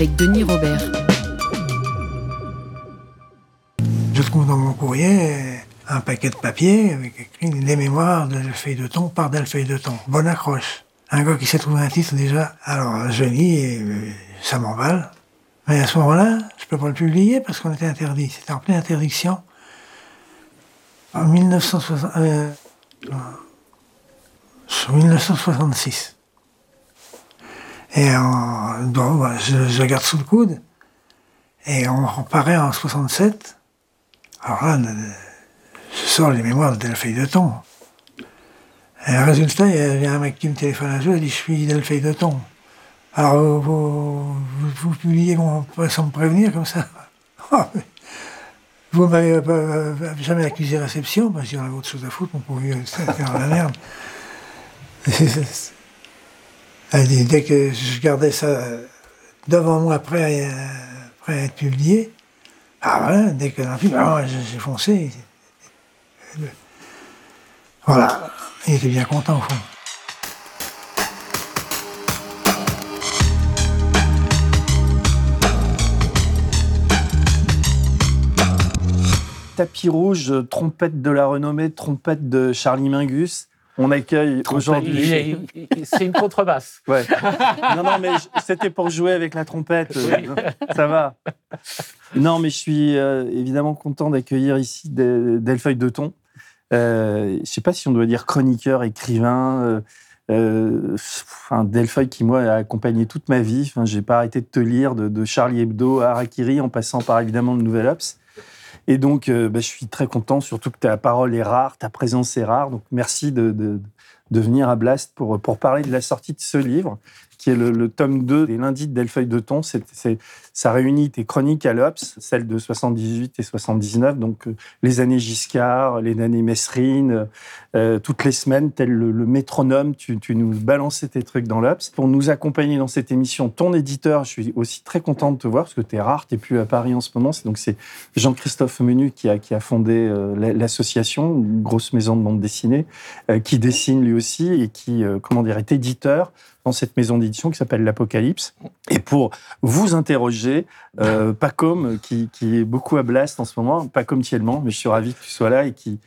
Avec Denis Robert. Je trouve dans mon courrier un paquet de papier avec écrit les mémoires de feuille de thon par feuille de thon. Bonne accroche. Un gars qui s'est trouvé un titre déjà. Alors je lis et euh, ça m'emballe. Mais à ce moment-là, je peux pas le publier parce qu'on était interdit. C'était en pleine interdiction. En 1960, euh, 1966. Et bon, je, je, garde sous le coude. Et on reparaît en 67. Alors là, je sors les mémoires de Delphine de Thon. Et résultat, il y a un mec qui me téléphone un jour et dit Je suis Delphine de Thon. Alors, vous, vous, publiez sans me prévenir comme ça Vous m'avez jamais accusé réception, parce qu'il y en avait autre chose à foutre, on pouvait faire la merde. dès que je gardais ça devant moi, prêt à, être publié, ah dès que ah j'ai foncé. Voilà, il était bien content au fond. tapis rouge, trompette de la renommée, trompette de Charlie Mingus. On accueille aujourd'hui. C'est une contrebasse. Ouais. Non, non, mais c'était pour jouer avec la trompette. Ça va. Non, mais je suis euh, évidemment content d'accueillir ici Delfeuille de Thon. Euh, je ne sais pas si on doit dire chroniqueur, écrivain. Euh, euh, enfin, Delfeuille qui, moi, a accompagné toute ma vie. Enfin, j'ai pas arrêté de te lire, de, de Charlie Hebdo à Harakiri, en passant par évidemment le Nouvel Ops. Et donc, euh, bah, je suis très content, surtout que ta parole est rare, ta présence est rare. Donc, merci de, de, venir à Blast pour, pour parler de la sortie de ce livre qui est le, tome 2 des lundis de Delfeuille de Thon. C'est, ça réunit tes chroniques à l'Obs, celles de 78 et 79, donc euh, les années Giscard, les années Messrine, euh, toutes les semaines, tel le, métronome, tu, nous balançais tes trucs dans l'Obs. Pour nous accompagner dans cette émission, ton éditeur, je suis aussi très content de te voir, parce que tu es rare, tu plus à Paris en ce moment. Donc c'est Jean-Christophe Menu qui a, qui a fondé euh, l'association, grosse maison de bande dessinée, qui dessine lui aussi et qui, comment dire, est éditeur dans cette maison d'édition qui s'appelle l'Apocalypse. Et pour vous interroger, euh, Pacom, qui, est beaucoup à Blast en ce moment, Pacom Thielman, mais je suis ravi que tu sois là et qui,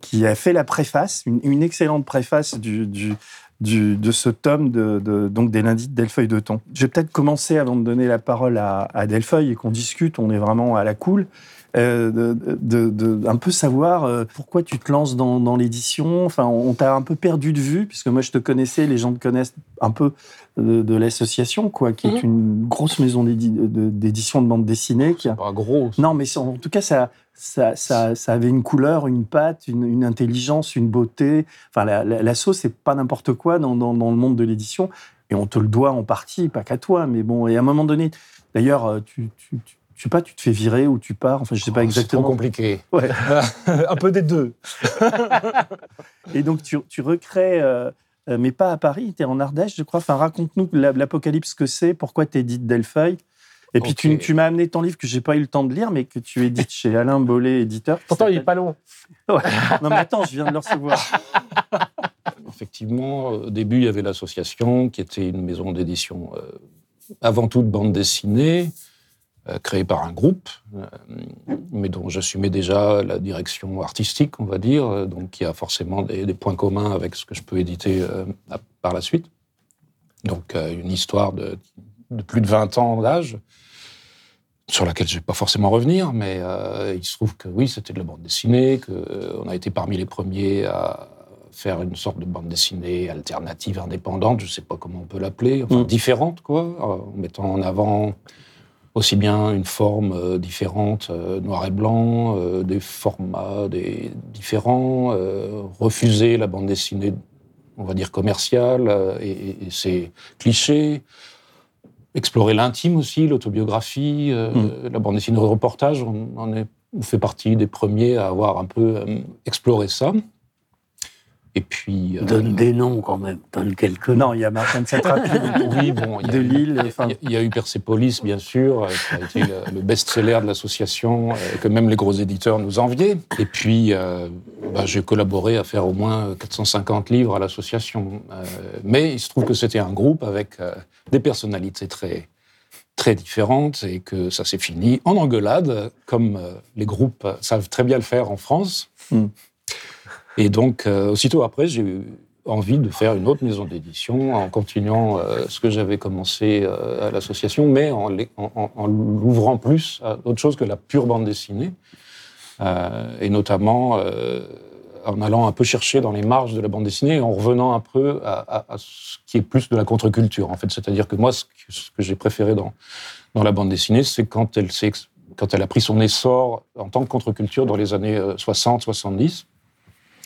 qui a fait la préface, une, excellente préface du, du, de ce tome de, donc des lundis de Delfeuille de Thon. Je vais peut-être commencer avant de donner la parole à, à Delfeuille et qu'on discute, on est vraiment à la cool. Euh, de, de, un peu savoir euh, pourquoi tu te lances dans, dans l'édition. Enfin, on t'a un peu perdu de vue, puisque moi je te connaissais, les gens te connaissent un peu de, l'association, quoi, qui est mhm. une grosse maison d'édition de bande dessinée. Qui a... Pas grosse. Non, mais en tout cas, ça, ça, ça, ça, avait une couleur, une patte, une, une intelligence, une beauté. Enfin, la, la, sauce, c'est pas n'importe quoi dans, dans, dans, le monde de l'édition. Et on te le doit en partie, pas qu'à toi, mais bon. Et à un moment donné, d'ailleurs, euh, tu, tu, tu sais pas, tu te fais virer ou tu pars. Enfin, je sais pas exactement. C'est trop compliqué. Ouais. un peu des deux. et donc, tu, tu recrées, euh, euh, mais pas à Paris, tu es en Ardèche, je crois. Enfin, raconte-nous l'apocalypse que c'est, pourquoi tu es dit Delfeuille. Et puis, tu, tu m'as amené ton livre que j'ai pas eu le temps de lire, mais que tu édites chez Alain Bollet, éditeur. Pourtant, il est pas long. Ouais. Non, mais attends, je viens de le recevoir. Effectivement, au début, il y avait l'association qui était une maison d'édition euh, avant tout de bande dessinée euh, créé par un groupe, euh, mais dont j'assumais déjà la direction artistique, on va dire, euh, donc qui a forcément des, points communs avec ce que je peux éditer par la suite. Donc une histoire de, plus de 20 ans d'âge, sur laquelle je ne vais pas forcément revenir, mais il se trouve que oui, c'était de la bande dessinée, qu'on a été parmi les premiers à faire une sorte de bande dessinée alternative, indépendante, je ne sais pas comment on peut l'appeler, enfin mm. différente, quoi, en mettant en avant aussi bien une forme euh, différente, euh, noir et blanc, euh, des formats des différents, refuser la bande dessinée, on va dire commerciale, et, et ses clichés, explorer l'intime aussi, l'autobiographie, euh, la bande dessinée de reportage. On, on, est, on fait partie des premiers à avoir un peu exploré ça. Et puis. euh, Donne des noms quand même, donne quelques noms. Non, il y a Martin Satrapi. oui, bon, il y a, de Lille. Enfin... Il y a eu Persepolis, bien sûr, qui a été le, le best-seller de l'association, que même les gros éditeurs nous enviaient. Et puis, euh, bah, j'ai collaboré à faire au moins 450 livres à l'association. Euh, mais il se trouve que c'était un groupe avec euh, des personnalités très, très différentes et que ça s'est fini en engueulade, comme les groupes savent très bien le faire en France. Mm. Et donc, euh, aussitôt après, j'ai eu envie de faire une autre maison d'édition en continuant euh, ce que j'avais commencé euh, à l'association, mais en, l'ouvrant plus à autre chose que la pure bande dessinée, euh, et notamment en allant un peu chercher dans les marges de la bande dessinée et en revenant un peu à, à, à ce qui est plus de la contre-culture, en fait. C'est-à-dire que moi, ce que, que j'ai préféré dans, dans la bande dessinée, c'est quand elle s'est quand elle a pris son essor en tant que contre-culture dans les années 60-70,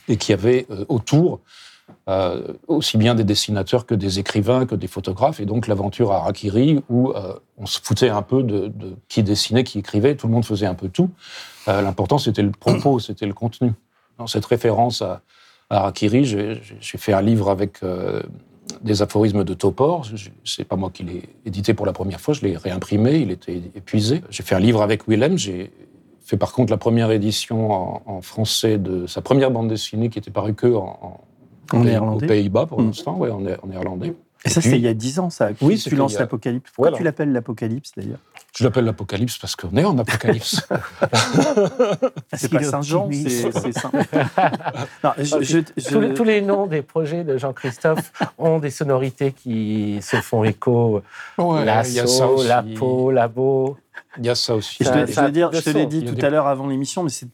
et qui avait euh, autour euh, aussi bien des dessinateurs que des écrivains, que des photographes, et donc l'aventure à Harakiri, où euh, on se foutait un peu de, de, qui dessinait, qui écrivait, tout le monde faisait un peu tout. Euh, L'important, c'était le propos, c'était le contenu. Dans cette référence à, à Harakiri, j'ai fait un livre avec euh, des aphorismes de Topor. C'est pas moi qui l'ai édité pour la première fois, je l'ai réimprimé, il était épuisé. J'ai fait un livre avec Willem, fait par contre la première édition en, en, français de sa première bande dessinée qui était parue que en, en, en pays, aux Pays-Bas pour Mm. l'instant, ouais, en, en néerlandais. Et ça, c'était il y a dix ans, ça. Oui, tu lances il y a- l'Apocalypse. Pourquoi Voilà. tu l'appelles l'Apocalypse, d'ailleurs? Je l'appelle l'Apocalypse parce qu'on est en Apocalypse. C'est pas Saint-Jean, c'est c'est Saint. non, je, je- je- Tous, les, tous les noms des projets de Jean-Christophe ont des sonorités qui se font écho. Ouais, aussi. la peau, labo. Il y a ça aussi. Je, Ça- te- je ça veux dire, de je te l'ai dit tout des- à l'heure avant l'émission, mais c'est-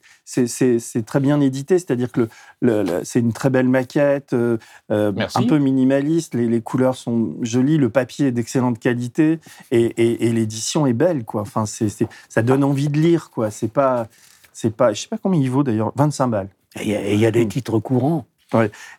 très bien édité, c'est-à-dire que le, le- le- c'est une très belle maquette, euh, euh, un peu minimaliste, les, les couleurs sont jolies, le papier est d'excellente qualité et, et- et l'édition est belle, quoi. Enfin, ça donne envie de lire, quoi. C'est pas, c'est pas, je sais pas combien il vaut d'ailleurs, 25 balles. Et il y a- et il y, a des titres courants.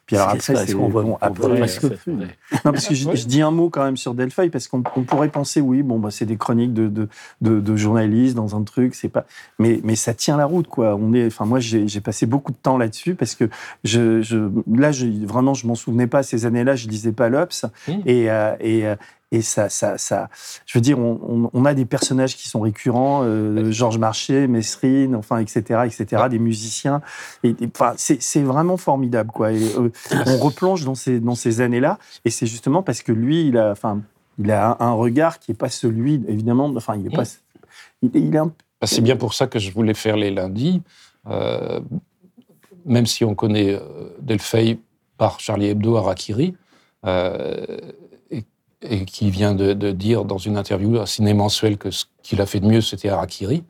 Puis alors après, c'est est-ce qu'on voit- bon, on après. Non, parce que je, dis un mot quand même sur Delphi, parce qu'on on pourrait penser, oui, bon, bah, c'est des chroniques de, de, de, de journalistes dans un truc, c'est pas. Mais, mais ça tient la route, quoi. On est, enfin, moi, j'ai j'ai passé beaucoup de temps là-dessus, parce que je, je, là, je, vraiment, je m'en souvenais pas ces années-là, je lisais pas l'Obs, Mmh. et, euh, et, euh, et ça, ça, ça, je veux dire, on, a des personnages qui sont récurrents, euh, Georges Marchais, Mesrine, enfin, etc., etc., des musiciens. Et, et, enfin, c'est vraiment formidable, quoi. Et, euh, on replonge dans ces, dans ces années-là, et c'est justement parce que lui, il a, enfin, il a un, regard qui n'est pas celui, évidemment, enfin, il est pas. Il, il est un- Bah, c'est bien pour ça que je voulais faire les lundis, euh, même si on connaît Delphi par Charlie Hebdo Harakiri, euh, et, qui vient de, de dire dans une interview à Ciné Mensuel que ce qu'il a fait de mieux, c'était Harakiri.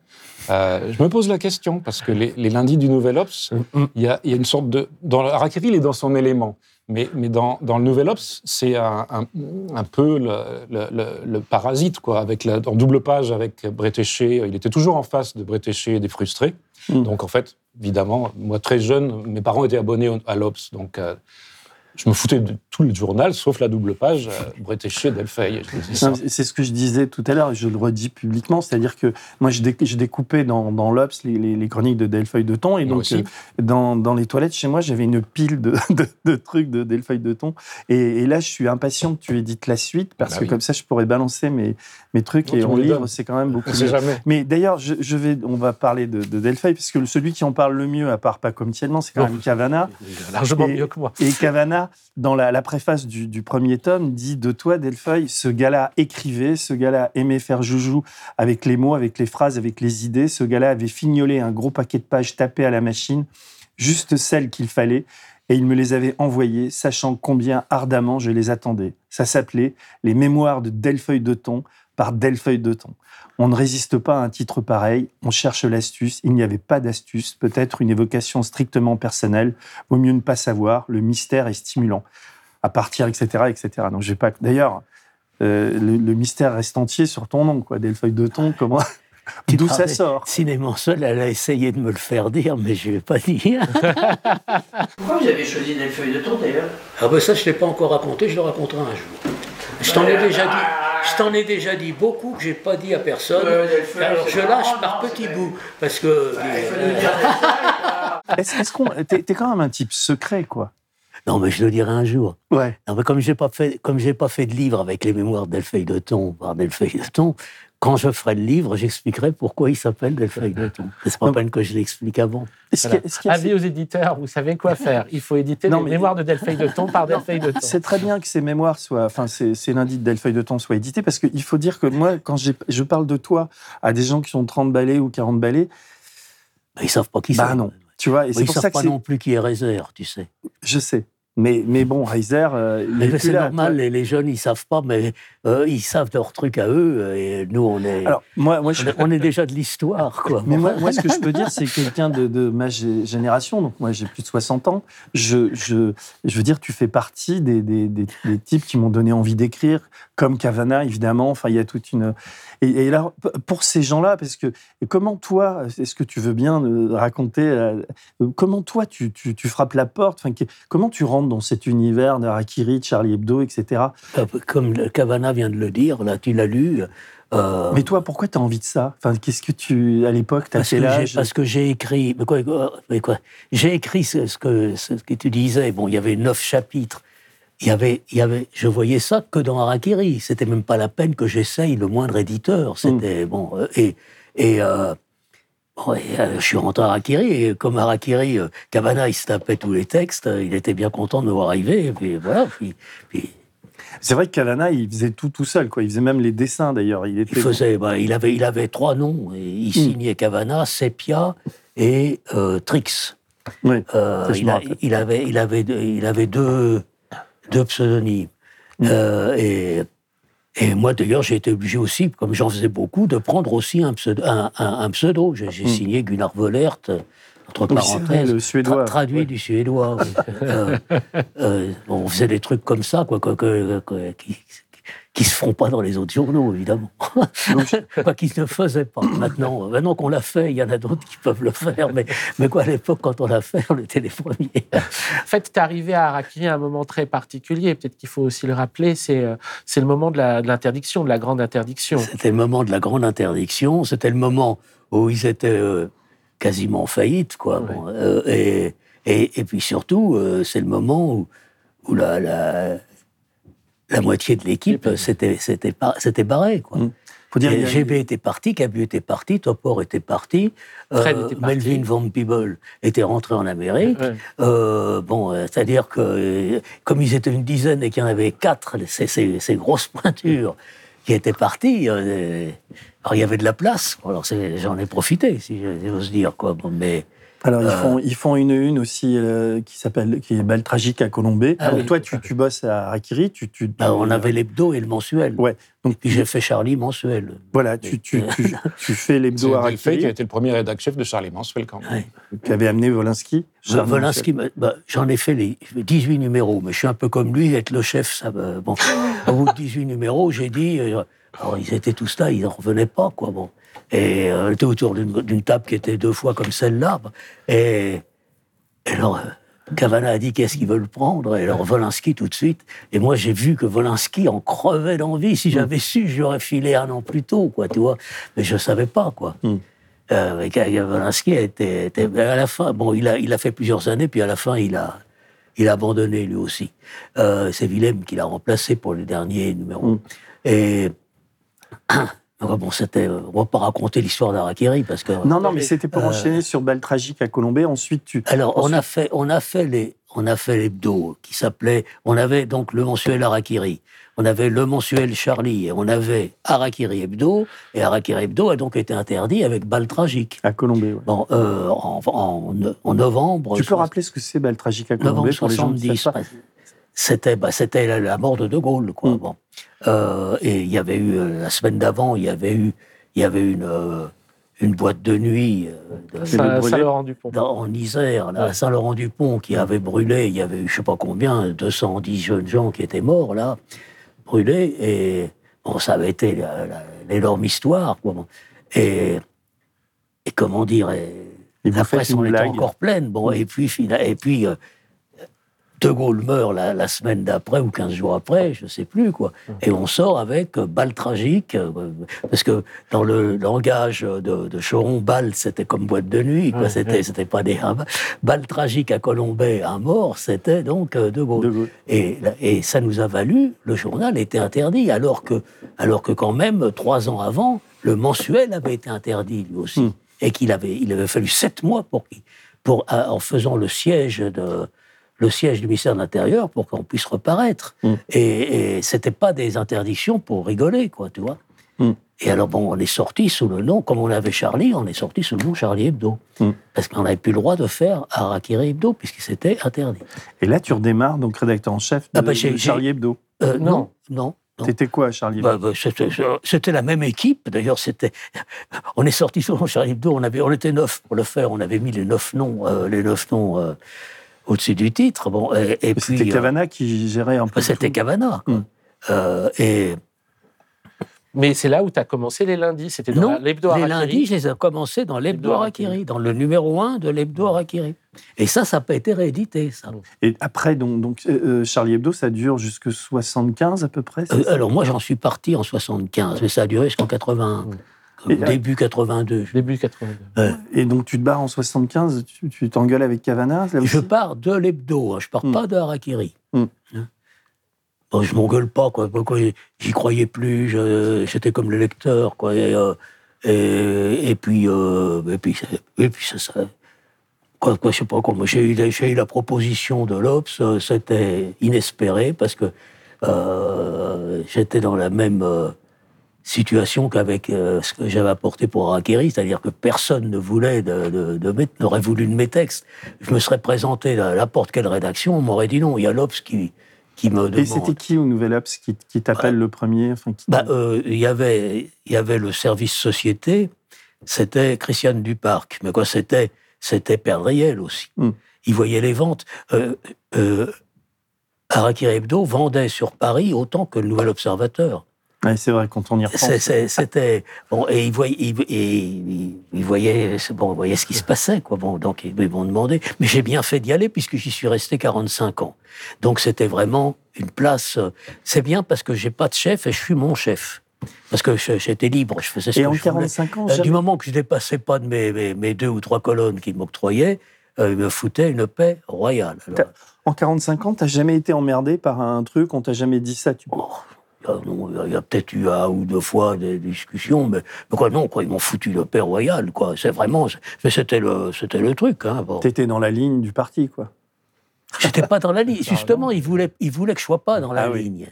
Euh, je me pose la question, parce que les, les lundis du Nouvel Ops, il y, a, il y a une sorte de... Dans Harakiri, il est dans son élément. Mais, mais dans, dans le Nouvel Ops, c'est un, un, un peu le, le, le, le parasite, quoi, avec la, en double page avec Bretéché. Il était toujours en face de Bretéché et des frustrés. Mm. Donc, en fait, évidemment, moi, très jeune, mes parents étaient abonnés à l'Obs. Donc, euh, je me foutais de tout le journal, sauf la double page, euh, Bretéché, Delphi. Je disais ça. Non, C'est ce que je disais tout à l'heure je le redis publiquement, c'est-à-dire que moi je, dé- je découpais dans, dans l'Obs les, les, les chroniques de Delpheuille de Thon et donc euh, dans, dans les toilettes chez moi j'avais une pile de, de, de trucs de Delpheuille de Thon et, et là je suis impatient que tu édites la suite parce Bah que oui. comme ça je pourrais balancer mes, mes trucs Non, et en livre c'est quand même beaucoup On sait mieux. jamais. Mais d'ailleurs, je, je vais, on va parler de, de Delphi, parce que celui qui en parle le mieux, à part pas comme Tiellement, c'est quand Non. même Cavana. Il est largement Et- mieux que moi. Et Cavana, dans la, préface du, premier tome, dit de toi, Delphi, ce gars-là écrivait, ce gars-là aimait faire joujou avec les mots, avec les phrases, avec les idées. Ce gars-là avait fignolé un gros paquet de pages tapées à la machine, juste celles qu'il fallait, et il me les avait envoyées, sachant combien ardemment je les attendais. Ça s'appelait Les Mémoires de Delfeuille de Thon par Delfeuille de Thon. On ne résiste pas à un titre pareil, on cherche l'astuce, il n'y avait pas d'astuce, peut-être une évocation strictement personnelle, vaut mieux ne pas savoir, le mystère est stimulant. À partir, etc., etc. Donc, j'ai pas. D'ailleurs, euh, le, le mystère reste entier sur ton nom, quoi. Delfeuille de Thon, comment. Tu D'où ça sort? Cinéma seul, elle a essayé de me le faire dire, mais je ne vais pas dire. Pourquoi vous avez choisi Delfeuille de Thon d'ailleurs? Ah ben ça, je ne l'ai pas encore raconté, je le raconterai un jour. Je t'en ai déjà dit. Je t'en ai déjà dit beaucoup que j'ai pas dit à personne. Alors je lâche par petits bouts parce que euh, Est-ce qu'on. T'es t'es quand même un type secret, quoi? non mais je le dirai un jour. Ouais. Non, mais comme j'ai pas fait, comme j'ai pas fait de livre avec les mémoires d'Elfeuille de Thon par Delfeuille de Thon, quand je ferai le livre, j'expliquerai pourquoi il s'appelle Delfeuille de Thon. C'est pas peine que je l'explique avant. Voilà. Avis aux éditeurs, vous savez quoi faire. Il faut éditer Non, les mais- mémoires de Delphine de Thon par Delphine de Thon. C'est très bien que ces mémoires soient, enfin, ces, ces lundis de Delfeuille de Temps soient édités parce qu'il faut dire que moi, quand je parle de toi à des gens qui ont 30 balais ou 40 balais, Ils savent pas qui bah c'est. non. Tu vois, et Mais c'est ils pour savent ça que pas non plus qui est Reiser, tu sais. Je sais. Mais, mais bon, Reiser, euh, il Mais est plus c'est là. normal, les, les jeunes, ils savent pas, mais euh, ils savent leur truc à eux, et nous, on est, Alors, moi, moi, je, on est, déjà de l'histoire, quoi. Mais moi, moi, ce que je peux dire, c'est que quelqu'un de, de ma gé- génération, donc moi j'ai plus de 60 ans, je, je, je veux dire, tu fais partie des, des, des, des types qui m'ont donné envie d'écrire, comme Cavana, évidemment. Enfin, il y a toute une. Et, et là, pour ces gens-là, parce que comment toi, est-ce que tu veux bien euh, raconter, euh, comment toi tu, tu, tu frappes la porte, enfin, comment tu rentres dans cet univers de Harakiri, Charlie Hebdo, etc. Comme Cavana vient de le dire, là, tu l'as lu. euh, Mais toi, pourquoi tu as envie de ça? Enfin, qu'est-ce que tu, à l'époque, tu as j'ai- âge? parce que j'ai écrit. Mais quoi, quoi, mais quoi J'ai écrit ce, ce que, ce que tu disais. Bon, il y avait neuf chapitres. Il y avait, il y avait, je voyais ça que dans Harakiri. C'était même pas la peine que j'essaye le moindre éditeur. C'était bon. euh, Et, et, euh, bon, et, euh, je suis rentré à Harakiri. Et comme Harakiri, euh, Cavana, il se tapait tous les textes. euh, Il était bien content de me voir arriver. Et puis voilà. Puis, puis C'est vrai que Cavana, il faisait tout tout seul, quoi. Il faisait même les dessins, d'ailleurs. Il était. Il faisait, bah, il avait, il avait trois noms. Et il signait Cavana, Sepia et euh, Trix. Oui, Euh, il, a- il avait, il avait, deux- il avait deux, deux pseudonymes. Euh, et, et moi, d'ailleurs, j'ai été obligé aussi, comme j'en faisais beaucoup, de prendre aussi un pseudo. Un, un- un pseudo. J'ai j'ai signé Gunnar Vollert, entre Oui, c'est vrai, parenthèses. le suédois. Tra- traduit Ouais. du suédois. oui. Euh, euh, bon, on faisait des trucs comme ça, quoi, quoi, que- qui, qui se font pas dans les autres journaux, évidemment. Quoi qu'ils ne faisaient pas. Maintenant, maintenant qu'on l'a fait, il y en a d'autres qui peuvent le faire. Mais, mais quoi, à l'époque, quand on l'a fait, on était les premiers. En fait, tu es arrivé à Harakiri à un moment très particulier. Peut-être qu'il faut aussi le rappeler. C'est euh, c'est le moment de l'interdiction, de, la grande interdiction. C'était le moment de la grande interdiction. C'était le moment où ils étaient euh, quasiment en faillite, quoi. Ouais. Bon, euh, et, et, et puis surtout, euh, c'est le moment où, où la, la, la moitié de l'équipe s'était barrée, quoi. Mm. Faut dire, a- GB était parti, Cabu était parti, Topor était parti, Fred euh, était parti. Melvin Van Peebles était rentré en Amérique. Ouais. Euh, bon, c'est-à-dire que comme ils étaient une dizaine et qu'il y en avait quatre, ces, ces- ces grosses pointures qui étaient parties, euh, alors il y avait de la place. Alors j'en ai profité, si j'ose dire quoi. Bon, mais Alors, ils, Euh. font, ils font une une aussi euh, qui s'appelle qui est Belle Tragique à Colombé. Ah oui. toi, tu, tu bosses à Harakiri, tu, tu, bah, on avait l'hebdo et le mensuel. Ouais. Donc, j'ai fait Charlie mensuel. voilà, tu, tu, tu, tu fais C'est l'hebdo Delfay qui a été le premier rédac-chef de Charlie Mansfeld quand même. Ouais. qui avait amené Volinsky. Euh, Volinsky, bah, bah, j'en ai fait les 18 numéros, mais je suis un peu comme lui, être le chef, ça me- Bon, au bout de 18 numéros, j'ai dit, euh, alors ils étaient tous là, ils n'en revenaient pas, quoi, bon. Et euh, on était autour d'une table qui était deux fois comme celle-là, et, et alors, euh, Cavana a dit qu'est-ce qu'ils veulent prendre, et alors Volinsky tout de suite, et moi j'ai vu que Volinsky en crevait d'envie, si j'avais su, j'aurais filé un an plus tôt, quoi, tu vois, mais je savais pas, quoi. Mm. Euh, Volinsky était, était- à la fin, bon, il a, il a fait plusieurs années, puis à la fin, il a, il a abandonné lui aussi. Euh, c'est Willem qui l'a remplacé pour le dernier numéro. Mm. Et donc, bon, c'était, euh, on va pas raconter l'histoire d'Arakiri parce que. Non, non, mais c'était pour Euh, enchaîner sur Belle Tragique à Colombé. Ensuite, tu. Alors, on ensuite- a fait, on a fait les, on a fait l'hebdo qui s'appelait, on avait donc le mensuel Harakiri, on avait le mensuel Charlie, et on avait Harakiri Hebdo, et Harakiri Hebdo a donc été interdit avec Balle Tragique. À Colombé, ouais. Bon, euh, en, en, en novembre. Tu peux rappeler ce que c'est Belle Tragique à novembre Colombé pour les gens qui 70. savent pas C'était bah, c'était la, mort de De Gaulle, quoi. Mm. Bon. Euh, et il y avait eu euh, la semaine d'avant, il y avait eu, il y avait une euh, une boîte de nuit de- le Saint- brûlé. Saint-Laurent-du-Pont. dans- en Isère, là, à. Saint-Laurent-du-Pont, qui avait brûlé. Il y avait eu, je sais pas combien, 210 jeunes gens qui étaient morts là, brûlés. Et bon, ça avait été l'énorme histoire, quoi. Bon. Et et comment dire. et- la presse en était encore pleine. Bon, et puis, et puis De Gaulle meurt la, la semaine d'après ou 15 jours après, je sais plus quoi. Et on sort avec euh, balle tragique, euh, parce que dans le langage de, de Choron, balle c'était comme boîte de nuit, quoi. Ouais, C'était, ouais. c'était pas des balle tragique à Colombay, à mort, c'était donc euh, De Gaulle. De Gaulle. Et, et ça nous a valu, le journal était interdit, alors que, alors que quand même, trois ans avant, le mensuel avait été interdit lui aussi. Hmm. Et qu'il avait, il avait fallu sept mois pour, pour en faisant le siège de, le siège du ministère de l'Intérieur pour qu'on puisse reparaître. Hmm. Et, et c'était pas des interdictions pour rigoler, quoi, tu vois. Hmm. Et alors, bon, on est sorti sous le nom, comme on avait Charlie, on est sorti sous le nom Charlie Hebdo. Hmm. Parce qu'on n'avait plus le droit de faire Harakiri Hebdo, puisque c'était interdit. Et là, tu redémarres, donc rédacteur en chef de, Ah bah, de Charlie Hebdo. Euh, Non. non, non. T'étais quoi Charlie Hebdo Bah, bah, c'était- la même équipe. D'ailleurs, c'était. On est sorti sur le Charlie Hebdo. On avait, on était neuf pour le faire. On avait mis les neuf noms, euh, les neuf noms euh, au-dessus du titre. Bon, et, et C'était euh, Cavana qui gérait un peu. c'était. Cavana. Hmm. Euh, et Mais c'est là où tu as commencé les lundis. C'était dans l'hebdo les lundis, je les ai commencés dans l'hebdo Harakiri, dans le numéro 1 de l'hebdo Harakiri. Et ça, ça n'a pas été réédité, ça. Et après, donc, donc euh, Charlie Hebdo, ça dure jusque 75 à peu près Euh, alors moi, j'en suis parti en 75, mais ça a duré jusqu'en 81. Et, début 82. Début 82. Et donc, tu te barres en 75, tu t'engueules avec Cavana Je pars de l'hebdo, hein, je pars Hmm. pas de Harakiri. Hein. Bon, je m'engueule pas, quoi. J'y croyais plus, j'étais comme le lecteur, quoi. Et, euh, et, et puis, euh, et puis, et puis ça, ça- quoi, quoi, je sais pas comment. J'ai eu, j'ai eu la proposition de l'Obs, euh, c'était inespéré parce que euh, j'étais dans la même euh, situation qu'avec euh, ce que j'avais apporté pour Harakiri, c'est-à-dire que personne ne voulait de, de, de mes- n'aurait voulu de mes textes. Je me serais présenté à n'importe quelle rédaction, on m'aurait dit non. Il y a l'Obs qui, qui me Et demande. c'était qui au Nouvel Obs qui, qui t'appelle le premier enfin, qui- Bah, euh, il y avait, il y avait le service société, c'était Christiane Duparc, mais quoi, c'était, c'était Perdriel aussi. Hmm. Il voyait les ventes. Euh, euh, Harakiri Hebdo vendait sur Paris autant que le Nouvel Observateur. Ouais, c'est vrai, quand on y repense. C'était bon et il voyait, il, et il- il voyait, c'est bon, il voyait ce qui se passait quoi. Bon, donc ils m'ont demandé, mais j'ai bien fait d'y aller puisque j'y suis resté 45 ans. Donc c'était vraiment une place. C'est bien parce que j'ai pas de chef et je suis mon chef. Parce que j'étais libre, je faisais ce Et que en je voulais. 45 ans, Euh, jamais- Du moment que je dépassais pas de mes, mes, mes deux ou trois colonnes qu'il m'octroyait, euh, il me foutait une paix royale. Alors, en 45 ans, t'as jamais été emmerdé par un truc, on t'a jamais dit ça. Tu... Oh, il y a peut-être eu un ou deux fois des discussions, mais, mais quoi, non, quoi, ils m'ont foutu le paix royal, quoi. C'est vraiment, mais c'était le, c'était le truc, hein. Bon. T'étais dans la ligne du parti, quoi. J'étais pas dans la ligne. Justement, ils voulaient, ils voulaient que je sois pas dans la Ah ligne.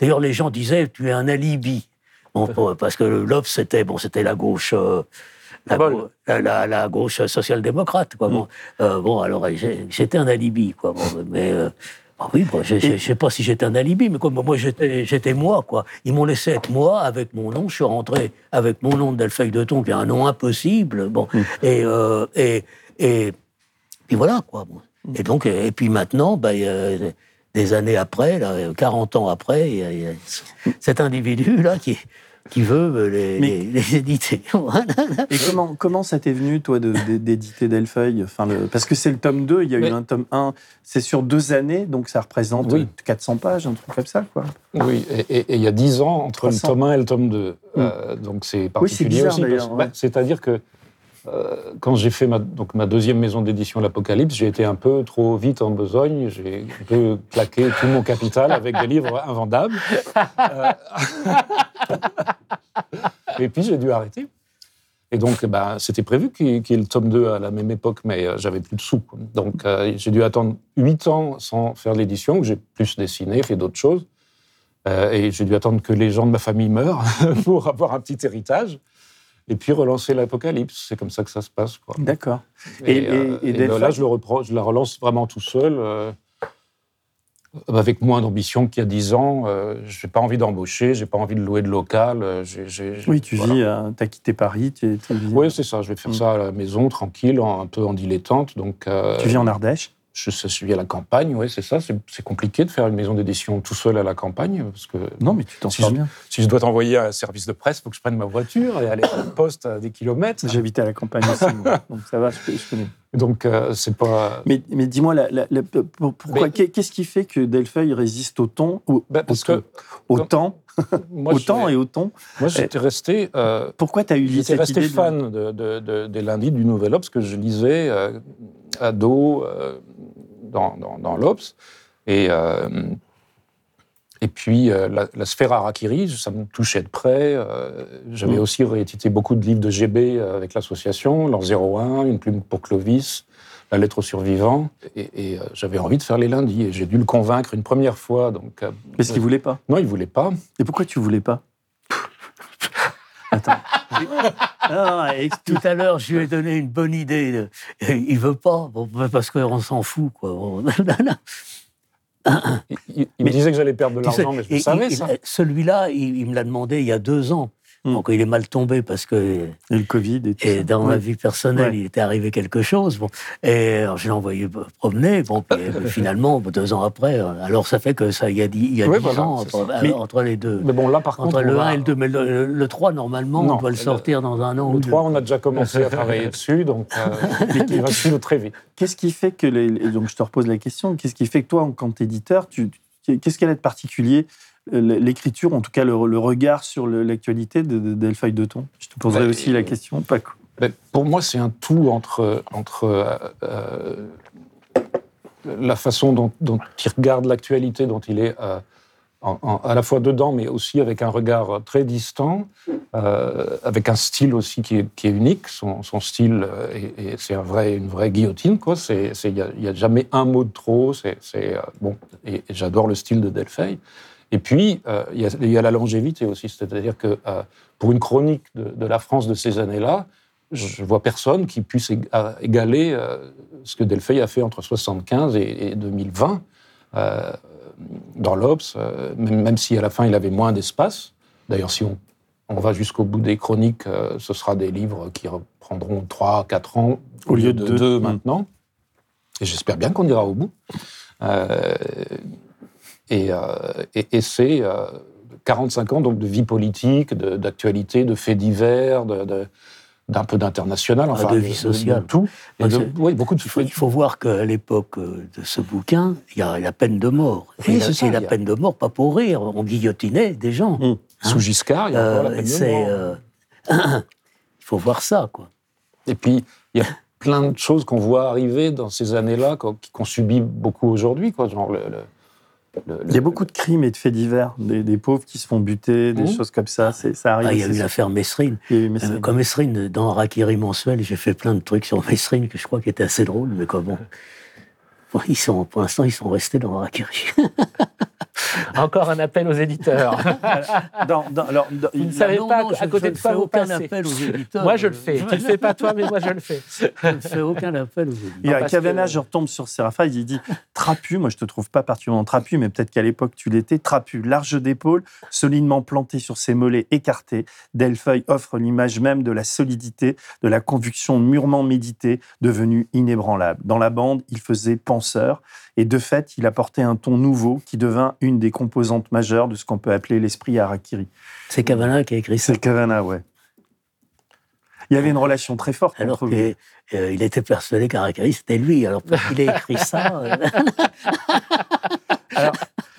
D'ailleurs, les gens disaient, tu es un alibi. Bon, parce que l'OP, c'était, bon, c'était la gauche, euh, la, Bol. gau- la, la- la gauche social-démocrate, quoi. Bon, euh, bon, alors, j'étais un alibi, quoi. Bon, mais, euh, ah oui, bon, je je sais pas si j'étais un alibi, mais quoi, moi, j'étais moi, quoi. Ils m'ont laissé être moi avec mon nom. Je suis rentré avec mon nom de de Thon, qui est un nom impossible. Bon, et, euh, et, et, puis voilà, quoi. bon. Et donc, et puis maintenant, bah, des années après, là, 40 ans après, il y a, il y a cet individu-là qui, qui veut euh, les, Mais- les, les éditer. Voilà. Et comment, comment ça t'est venu, toi, de- de- d'éditer Delfeuille enfin, le... Parce que c'est le tome 2, il y a eu Mais- un tome 1, c'est sur deux années, donc ça représente Oui. euh, 400 pages, un truc comme ça, quoi. Oui, et- il y a dix ans entre 300. le tome 1 et le tome 2. Euh, donc c'est particulier bizarre, aussi. bah, ouais. C'est-à-dire que euh, quand j'ai fait ma, donc, ma deuxième maison d'édition, l'Apocalypse, j'ai été un peu trop vite en besogne. J'ai un peu claqué tout mon capital avec des livres invendables. Et puis j'ai dû arrêter. Et donc, bah, c'était prévu qu'il y ait le tome 2 à la même époque, mais euh, j'avais plus de sous. Donc, euh, j'ai dû attendre 8 ans sans faire l'édition, où j'ai plus dessiné, fait d'autres choses. Euh, et j'ai dû attendre que les gens de ma famille meurent pour avoir un petit héritage. Et puis relancer l'apocalypse. C'est comme ça que ça se passe. D'accord. Et, Et- et- là, je, le reprends, je la relance vraiment tout seul, euh, avec moins d'ambition qu'il y a 10 ans. Euh, je n'ai pas envie d'embaucher, j'ai pas envie de louer de local. euh, Oui, tu voilà. vis, euh, t'as quitté Paris, tu, tu vis, Oui, c'est ça. Je vais faire Mm. ça à la maison, tranquille, en- un peu en dilettante. Donc, euh, tu vis en Ardèche? je, je suis à la campagne, oui, c'est ça. C'est compliqué de faire une maison d'édition tout seul à la campagne, parce que Non, mais tu t'en Si sors je- bien. si je dois t'envoyer un service de presse, il faut que je prenne ma voiture et aller à la poste à des kilomètres. J'habitais à la campagne aussi, moi. donc ça va, je, je connais. Donc, euh, c'est pas. Mais, mais dis-moi, la- la- la- pour- pourquoi Mais- qu'est- Qu'est-ce qui fait que Delfeuille résiste au temps, au, Ben, parce au, que au temps, moi, au je- temps et au ton moi, j'étais resté. euh, Pourquoi tu as eu J'étais cette resté idée de- fan de, de- de- des lundis du Nouvel Obs que je lisais euh, ado euh, dans, dans, dans l'Obs. Et, euh, et puis, euh, la, la sphère Harakiri, ça me touchait de près. euh, J'avais Mm. aussi réédité beaucoup de livres de GB euh, avec l'association, l'an 01, Une plume pour Clovis, La lettre aux survivants. Et, et, euh, j'avais envie de faire les lundis. Et j'ai dû le convaincre une première fois. Donc, euh, Parce qu'il voulait pas. Non, il voulait pas. Et pourquoi tu voulais pas? Attends. Ah, explique. Tout à l'heure, je lui ai donné une bonne idée. Il veut pas, bon, parce qu'on s'en fout, quoi. Il, me disait que j'allais perdre de l'argent, mais je le savais, ça. Celui-là, il, il me l'a demandé il y a deux ans. Donc il est mal tombé parce que Et le Covid et tout et ça. dans ma Ouais. vie personnelle, Ouais. il était arrivé quelque chose. Bon, et alors, je l'ai envoyé promener. Bon, puis, euh, finalement, deux ans après, euh, alors ça fait que ça, il y a dix, il y a Oui, dix voilà, ans entre, euh, Mais- entre les deux. Mais bon, là, par contre, Entre le va- 1 et le 2, mais le, le 3, normalement, Non, on doit le le- sortir dans un an Le ou deux. 3, on a déjà commencé à travailler dessus, donc euh, il va suivre très vite. Qu'est-ce qui fait que les, donc je te repose la question qu'est-ce qui fait que toi en tant qu'éditeur qu'est-ce qu'elle a de particulier euh, l'écriture en tout cas le, le regard sur l'actualité de, de Delphi de Ton je te poserai aussi la euh, question Paco pour moi, c'est un tout entre, entre euh, euh, la façon dont, dont il regarde l'actualité, dont il est euh, en- en- à la fois dedans, mais aussi avec un regard très distant, avec un style aussi qui est, qui est unique. Son, son style, est- c'est un vrai, une vraie guillotine. Il n'y a, jamais un mot de trop. C'est bon, et, et j'adore le style de Delphi. Et puis, euh, il y, a- il y a la longévité aussi. C'est-à-dire que euh, pour une chronique de, de la France de ces années-là, je vois personne qui puisse égaler euh, ce que Delphi a fait entre 75 et, et 2020 euh, dans l'Obs, euh, même, même si à la fin il avait moins d'espace. D'ailleurs, si on, on va jusqu'au bout des chroniques, euh, ce sera des livres qui reprendront 3, 4 ans Au lieu de deux. deux Mm. maintenant. Et j'espère bien qu'on ira au bout. Euh, et euh, et- et c'est euh, 45 ans donc, de vie politique, d'actualité, de, faits divers, de- de- d'un peu d'international, Ah, enfin de vie sociale. tout. Et de- c'est- oui, beaucoup de Il faut, il faut voir qu'à l'époque euh, de ce bouquin, il y a la peine de mort. Oui, et c'est la peine de mort, pas pour rire, on guillotinait des gens. Mm. Sous Giscard, il y a encore la Euh, peine de mort. euh, il faut voir ça, quoi. Et puis, il y a plein de choses qu'on voit arriver dans ces années-là, qu'on subit beaucoup aujourd'hui. quoi, Genre le, le- le- il y a beaucoup de crimes et de faits divers. Des, des pauvres qui se font buter des Mhm. choses comme ça. C'est ça arrive Ah, il y a eu l'affaire Messrine. Euh, comme Messrine, dans Harakiri mensuel, j'ai fait plein de trucs sur Messrine que je crois qui étaient assez drôles, mais comment ils sont, pour l'instant, ils sont restés dans Harakiri. Encore un appel aux éditeurs. Dans- dans- alors, dans- Vous ne savez Non, pas non, à côté ne de quoi vous aucun passez. appel aux éditeurs. Moi, je le fais. Tu le fais pas toi, mais moi, je le fais. Je ne fais aucun appel aux éditeurs. Il y a Cavana, que- je retombe sur Séraphin, il dit trapu, moi je te trouve pas particulièrement trapu, mais peut-être qu'à l'époque tu l'étais, trapu, large d'épaule, solidement planté sur ses mollets écartés, Delfeuille offre l'image même de la solidité, de la conviction mûrement méditée, devenue inébranlable. Dans la bande, il faisait et de fait, il apportait un ton nouveau qui devint une des composantes majeures de ce qu'on peut appeler l'esprit harakiri. C'est Cavana qui a écrit ça. C'est Cavana, ouais. Il y avait une relation très forte Alors qu'il était persuadé qu'Harakiri, c'était lui. Alors pour qu'il ait écrit ça, euh, Alors,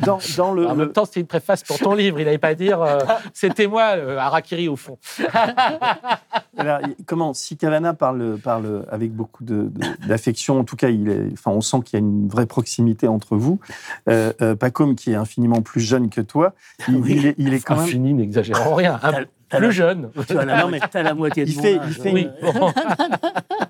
dans, dans le, En même temps, c'était une préface pour ton livre. Il n'allait pas dire euh, c'était moi, euh, Harakiri, au fond. Alors, comment si Cavana parle, parle avec beaucoup d'affection, en tout cas, il est, enfin, on sent qu'il y a une vraie proximité entre vous. Euh, euh, Pacôme, qui est infiniment plus jeune que toi, il, Oui. il est, il est quand même. Infini, n'exagérons rien. T'as- t'as plus la- jeune. tu as la, Non, mais t'as la moitié de il mon fait- âge. il fait Oui. bon.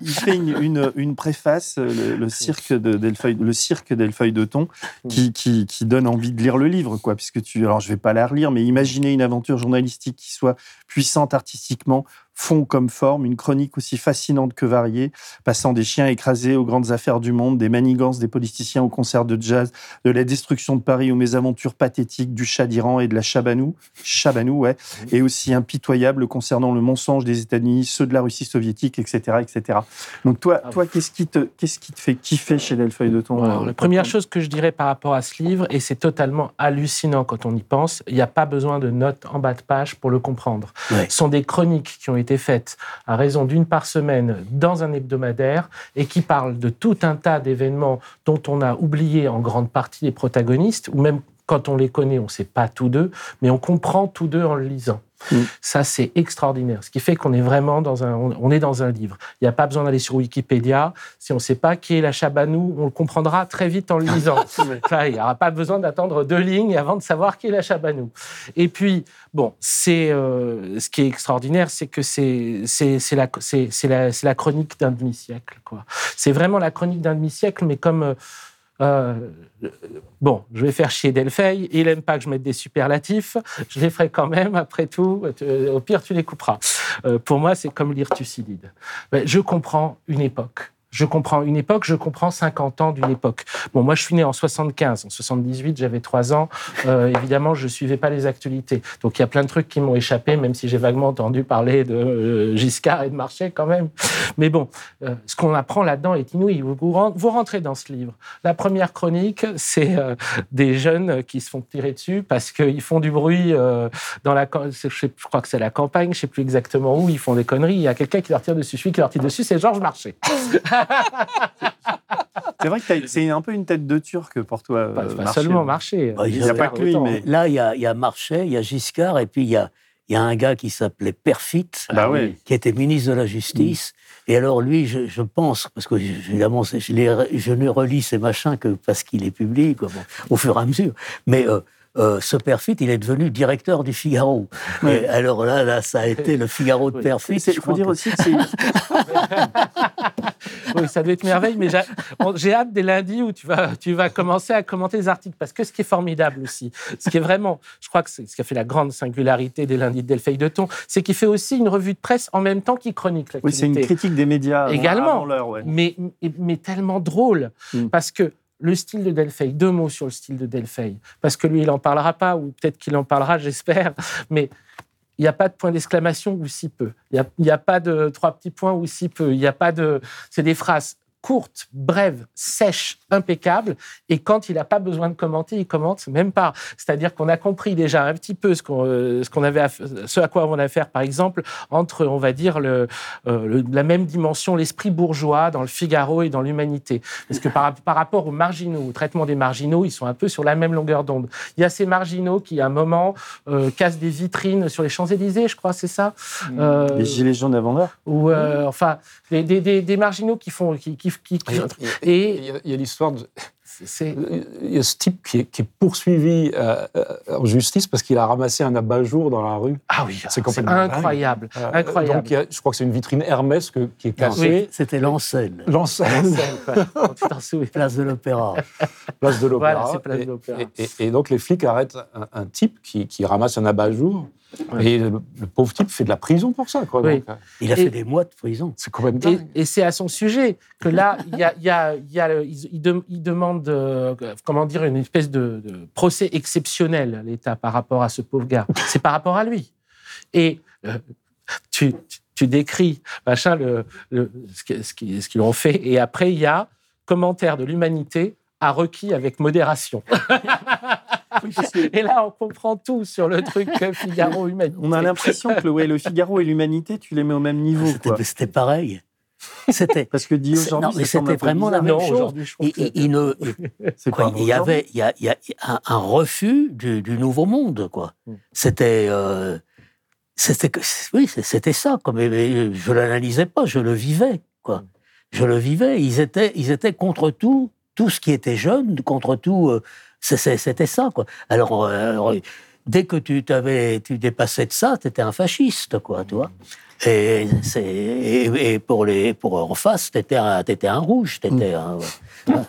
Il fait une, une, une préface, euh, le, le cirque de Delfeuille, le cirque Delfeuille de Thon, qui, qui, qui donne envie de lire le livre, quoi, puisque tu, alors je vais pas la relire, mais imaginez une aventure journalistique qui soit puissante artistiquement, fond comme forme, une chronique aussi fascinante que variée, passant des chiens écrasés aux grandes affaires du monde, des manigances des politiciens au concert de jazz, de la destruction de Paris aux mésaventures pathétiques du chat d'Iran et de la Chabanou, Chabanou, ouais, et aussi impitoyable concernant le mensonge des États-Unis, ceux de la Russie soviétique, etc., etc. Donc toi, Ah. toi, qu'est-ce qui te, qu'est-ce qui te fait kiffer chez Delfeuille de ton Alors, la première chose que je dirais par rapport à ce livre, et c'est totalement hallucinant quand on y pense, il n'y a pas besoin de notes en bas de page pour le comprendre. Ouais. Ce sont des chroniques qui ont été faites à raison d'une par semaine dans un hebdomadaire et qui parlent de tout un tas d'événements dont on a oublié en grande partie les protagonistes, ou même quand on les connaît, on ne sait pas tous deux, mais on comprend tous deux en le lisant. Mm. Ça, c'est extraordinaire. Ce qui fait qu'on est vraiment dans un, on est dans un livre. Il n'y a pas besoin d'aller sur Wikipédia. Si on ne sait pas qui est la Chabanou, on le comprendra très vite en le lisant. Il n'y aura pas besoin d'attendre deux lignes avant de savoir qui est la Chabanou. Et puis, bon, c'est euh, ce qui est extraordinaire, c'est que c'est c'est la c'est la, c'est la chronique d'un demi-siècle. quoi. C'est vraiment la chronique d'un demi-siècle, mais comme euh, euh, bon, je vais faire chier Delphi. Il aime pas que je mette des superlatifs. Je les ferai quand même. Après tout, Tu- au pire, tu les couperas. Euh, pour moi, c'est comme lire Thucydide. Ben, Je comprends une époque. Je comprends une époque, je comprends 50 ans d'une époque. Bon, moi, je suis né en 75. En 78, j'avais 3 ans. Euh, évidemment, je suivais pas les actualités. Donc, il y a plein de trucs qui m'ont échappé, même si j'ai vaguement entendu parler de euh, Giscard et de Marchais quand même. Mais bon, euh, ce qu'on apprend là-dedans est inouï. Vous, vous ren- vous rentrez dans ce livre. La première chronique, c'est euh, des jeunes qui se font tirer dessus parce qu'ils font du bruit euh, dans la. Je, sais- je crois que c'est la campagne, je sais plus exactement où. Ils font des conneries. Il y a quelqu'un qui leur tire dessus. Celui qui leur tire dessus, c'est Georges Marchais. C'est vrai que c'est un peu une tête de turc pour toi. Pas, euh, pas Marchais. seulement Marchais. Bah, il y a pas que lui, mais- Là, il y a, il y a Marchais, il y a Giscard, et puis il y a, il y a un gars qui s'appelait Perfit, Bah ouais. qui était ministre de la Justice. Et alors lui, je, je pense, parce que évidemment, je, je ne relis ces machins que parce qu'il est public, quoi, bon, au fur et à mesure. Mais euh, euh, ce Perfit, il est devenu directeur du Figaro. Ouais. Et alors là, là, ça a été le Figaro de Oui. Perfit. Il je faut dire que- aussi que c'est. Oui, ça doit être merveille, mais j'ai hâte des lundis où tu vas, tu vas commencer à commenter les articles. Parce que ce qui est formidable aussi, ce qui est vraiment, je crois que c'est ce qui a fait la grande singularité des lundis de Delphi de Ton, c'est qu'il fait aussi une revue de presse en même temps qu'il chronique Oui, c'est une critique des médias. avant- Également. avant l'heure, ouais. mais, mais tellement drôle. Mm. Parce que le style de Delphi, deux mots sur le style de Delphi, parce que lui, il n'en parlera pas, ou peut-être qu'il en parlera, j'espère, mais il n'y a pas de point d'exclamation ou si peu. Il n'y a, a pas de trois petits points ou si peu. Il n'y a pas de. C'est des phrases courtes, brèves, sèches, impeccables. Et quand il n'a pas besoin de commenter, il commente même pas. C'est-à-dire qu'on a compris déjà un petit peu ce qu'on euh, ce qu'on avait, à ce à quoi on a affaire, par exemple, entre, on va dire, le, euh, le- la même dimension, l'esprit bourgeois dans le Figaro et dans l'Humanité. Parce que par, par rapport aux marginaux, au traitement des marginaux, ils sont un peu sur la même longueur d'onde. Il y a ces marginaux qui, à un moment, euh, cassent des vitrines sur les Champs-Élysées, je crois, c'est ça? Euh, Les gilets jaunes avant l'heure. Ou, euh, enfin, des, des- des- des marginaux qui font... Qui, qui, qui- qui- Il y a- et il y a- l'histoire de. c'est... Il y a ce type qui est, qui est poursuivi euh, euh, en justice parce qu'il a ramassé un abat-jour dans la rue. Ah oui, C'est complètement incroyable. Euh, Incroyable. Donc, il y a- je crois que c'est une vitrine Hermès que- qui est cassée. C'était l'enseigne, L'enseigne, Tu t'en souviens place de l'Opéra. place de l'Opéra. Voilà, c'est place de Et- l'Opéra. Et, et- et donc, les flics arrêtent un, un type qui, qui ramasse un abat-jour. Ouais. Et le, le pauvre type fait de la prison pour ça. Quoi. Oui. Donc, euh, Il a Et- fait des mois de prison. c'est complètement Et, dingue. et c'est à son sujet que là, il y a, il y a, il y a le- il, il dem- il demande, euh, comment dire, une espèce de, de procès exceptionnel à l'État par rapport à ce pauvre gars. C'est par rapport à lui. Et euh, tu, tu, tu décris, machin, le, le- ce qu'ils ont fait. Et après, il y a commentaire de l'humanité a requis avec modération. Et là, on comprend tout sur le truc Figaro humanité. On a l'impression que le, ouais, le Figaro et l'humanité, tu les mets au même niveau. Quoi. C'était pareil. C'était. Parce que dit aujourd'hui, non, mais c'était vraiment la même Non, chose. aujourd'hui, je trouve Il, il- il ne, quoi, il y avait, il y a, il y a un, un refus du, du nouveau monde, quoi. Mm. C'était, euh, c'était, oui, c'était ça. Comme je l'analysais pas, je le vivais, quoi. Je le vivais. Ils étaient, ils étaient contre tout, tout ce qui était jeune, contre tout. euh, c'était ça, quoi. Alors, euh, alors, dès que tu t'avais, tu dépassais de ça, tu étais un fasciste, quoi, tu vois. Et, c'est, et, et pour les, pour en face, t'étais un, t'étais un rouge, t'étais un.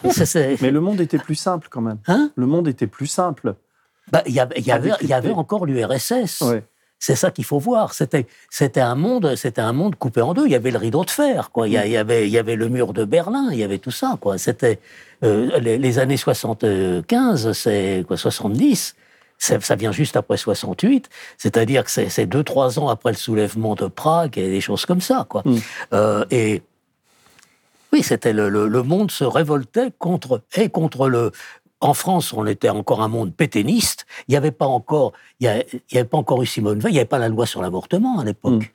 c'est- c'est- Mais le monde était plus simple quand même. Hein? Le monde était plus simple. Bah, Il y avait, il y avait, il y avait encore l'URSS. Ouais. C'est ça qu'il faut voir. C'était, c'était un monde, c'était un monde coupé en deux. Il y avait le rideau de fer, quoi. Il y, y avait, il y avait le mur de Berlin. Il y avait tout ça, quoi. C'était euh, les, les années 75, c'est quoi, 70. Ça, ça vient juste après 68, c'est-à-dire que c'est, c'est deux trois ans après le soulèvement de Prague et des choses comme ça, quoi. Mm. Euh, et oui, c'était le, le, le monde se révoltait contre et contre le. En France, on était encore un monde pétainiste. Il n'y avait pas encore, il y a- il y avait pas encore eu Simone Veil. Il n'y avait pas la loi sur l'avortement à l'époque. Mm.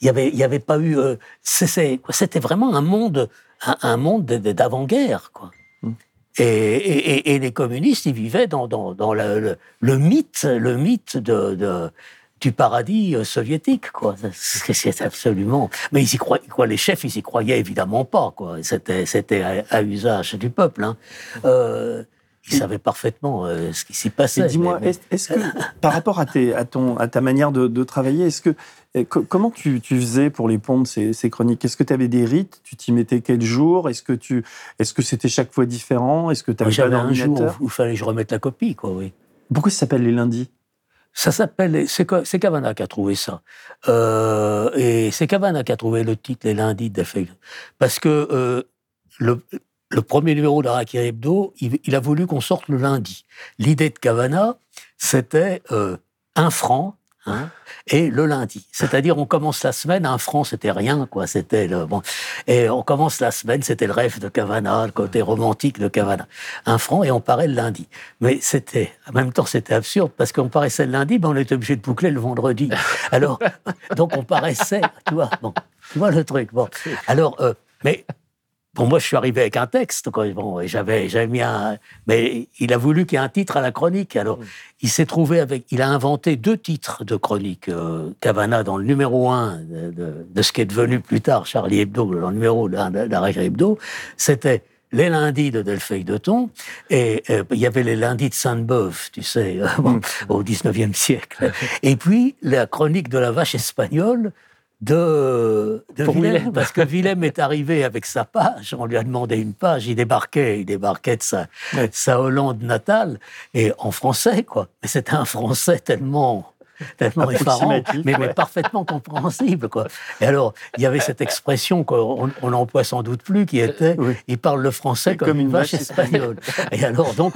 il y avait, il y avait pas eu. euh, C'était vraiment un monde, un, un monde de- de- d'avant-guerre, quoi. Mm. Et, et- et- et les communistes, ils vivaient dans, dans, dans le, le- le mythe, le mythe de, de- du paradis euh, soviétique, quoi. C'est c'est absolument. Mais ils y croyaient, quoi. Les chefs, ils y croyaient évidemment pas, quoi. C'était, c'était à, à usage du peuple. Hein. Euh, ils savaient parfaitement euh, ce qui s'y passait. Dis-moi, mais- mais- est-ce est-ce que par rapport à, tes, à, ton, à ta manière de, de travailler, est-ce que co- comment tu, tu faisais pour les pondre ces, ces chroniques? Est-ce que tu avais des rites? Tu t'y mettais quel jour? Est-ce que tu est-ce que c'était chaque fois différent? Est-ce que tu avais J'avais un jour où il fallait que je remette la copie, quoi, oui. Pourquoi ça s'appelle les lundis? Ça s'appelle, c'est Cavana qui a trouvé ça. Euh, et c'est Cavana qui a trouvé le titre Les lundis de. Parce que euh, le, le premier numéro d'Araki Hebdo, il, il a voulu qu'on sorte le lundi. L'idée de Cavana, c'était euh, un franc. hein, et le lundi, c'est-à-dire on commence la semaine, un franc c'était rien quoi, c'était le bon, et on commence la semaine, c'était le rêve de Cavana, le côté romantique de Cavana, un franc et on paraît le lundi. Mais c'était, en même temps, c'était absurde parce qu'on paraissait le lundi, mais on était obligé de boucler le vendredi. Alors, donc on paraissait, tu vois, bon, tu vois le truc, bon. Alors, euh, mais bon, moi je suis arrivé avec un texte, quoi, bon, et j'avais, j'avais mis un, mais il a voulu qu'il y ait un titre à la chronique. Alors, il s'est trouvé avec, il a inventé deux titres de chronique, euh, Cavana dans le numéro un de, de- de ce qui est devenu plus tard Charlie Hebdo, dans le numéro d'Arrêt Hebdo, c'était les lundis de Delphine de Thon, et euh, il y avait les lundis de Sainte-Beuve, tu sais, euh, bon, au 19e siècle. Et puis, la chronique de la vache espagnole de, de Willem, Willem. parce que Willem est arrivé avec sa page, on lui a demandé une page, il débarquait, il débarquait de sa, Ouais. sa Hollande natale, et en français, quoi. Mais c'était un français tellement tellement effarant, mais, parfaitement compréhensible, quoi. Et alors, il y avait cette expression qu'on on n'emploie sans doute plus, qui était Oui. il parle le français comme, une vache espagnole. Et alors, donc,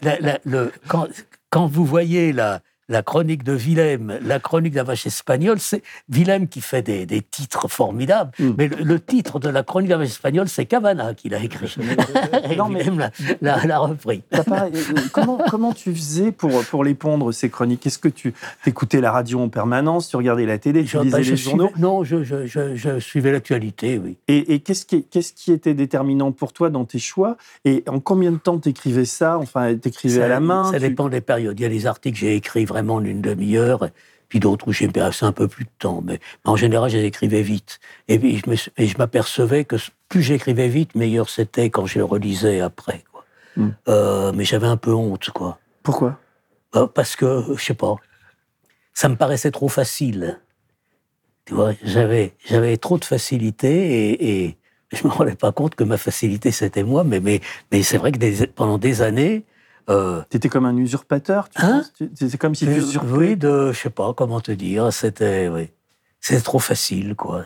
la- la- le, quand, quand vous voyez la, la chronique de Willem, la chronique de la vache espagnole, c'est Willem qui fait des, des titres formidables, Mm. mais le, le titre de la chronique de la vache espagnole, c'est Cavana qui l'a écrit. Non, mais- Willem l'a- repris. Pas- euh, comment, comment tu faisais pour, pour les pondre, ces chroniques? Est-ce que tu écoutais la radio en permanence Tu regardais la télé Tu Je- lisais bah, je les suivais- journaux? non, je, je- je- je suivais l'actualité, oui. Et, et qu'est-ce qui, qu'est-ce qui était déterminant pour toi dans tes choix? Et en combien de temps t'écrivais ça? Enfin, t'écrivais à la main Ça tu- dépend des périodes. Il y a des articles que j'ai écrits vraiment en une demi-heure, puis d'autres où j'ai passé un peu plus de temps. Mais, mais en général, je les écrivais vite. Et, puis, je m'apercevais que plus j'écrivais vite, meilleur c'était quand je le relisais après. Quoi. Hmm. Euh, mais j'avais un peu honte, quoi. Pourquoi? Euh, parce que, je sais pas, ça me paraissait trop facile. Tu vois, j'avais, j'avais trop de facilité et, et je me rendais pas compte que ma facilité c'était moi. Mais, mais, mais c'est vrai que des- pendant des années, euh, T'étais comme un usurpateur tu Hein C'est comme si tu euh, usurpais. oui, de, je sais pas comment te dire, c'était, oui, c'était trop facile, quoi.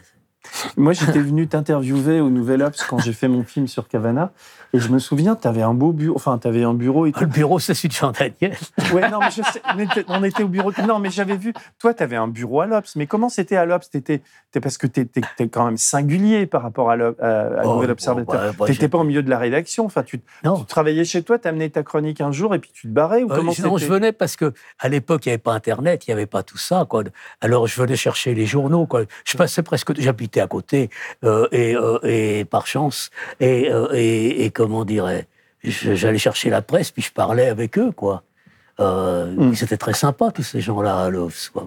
Moi, j'étais venu t'interviewer au Nouvel Obs quand j'ai fait mon film sur Cavana. Et je me souviens, t'avais un beau bureau. Enfin, t'avais un bureau et tout. Le bureau, c'est celui de Jean Daniel. Ouais, non, mais je sais, on, était, on était au bureau. Non, mais j'avais vu. Toi, tu avais un bureau à l'Obs. Mais comment c'était à l'Obs? T'étais- t'es- Parce que tu étais quand même singulier par rapport à, à, à Oh, Nouvel bon, Observateur. bah, bah, tu j'ai- pas au milieu de la rédaction. Enfin, tu, Non. tu travaillais chez toi, tu amenais ta chronique un jour et puis tu te barrais ou Euh, comment non, je venais parce que à l'époque, il n'y avait pas Internet, il n'y avait pas tout ça. Quoi. Alors, je venais chercher les journaux. Quoi. Je passais presque. J'habitais à côté, euh, et, euh, et par chance. Et, euh, et, et comment dirais J'allais chercher la presse, puis je parlais avec eux. quoi. Mm. C'était très sympa, tous ces gens-là à l'OFS. quoi.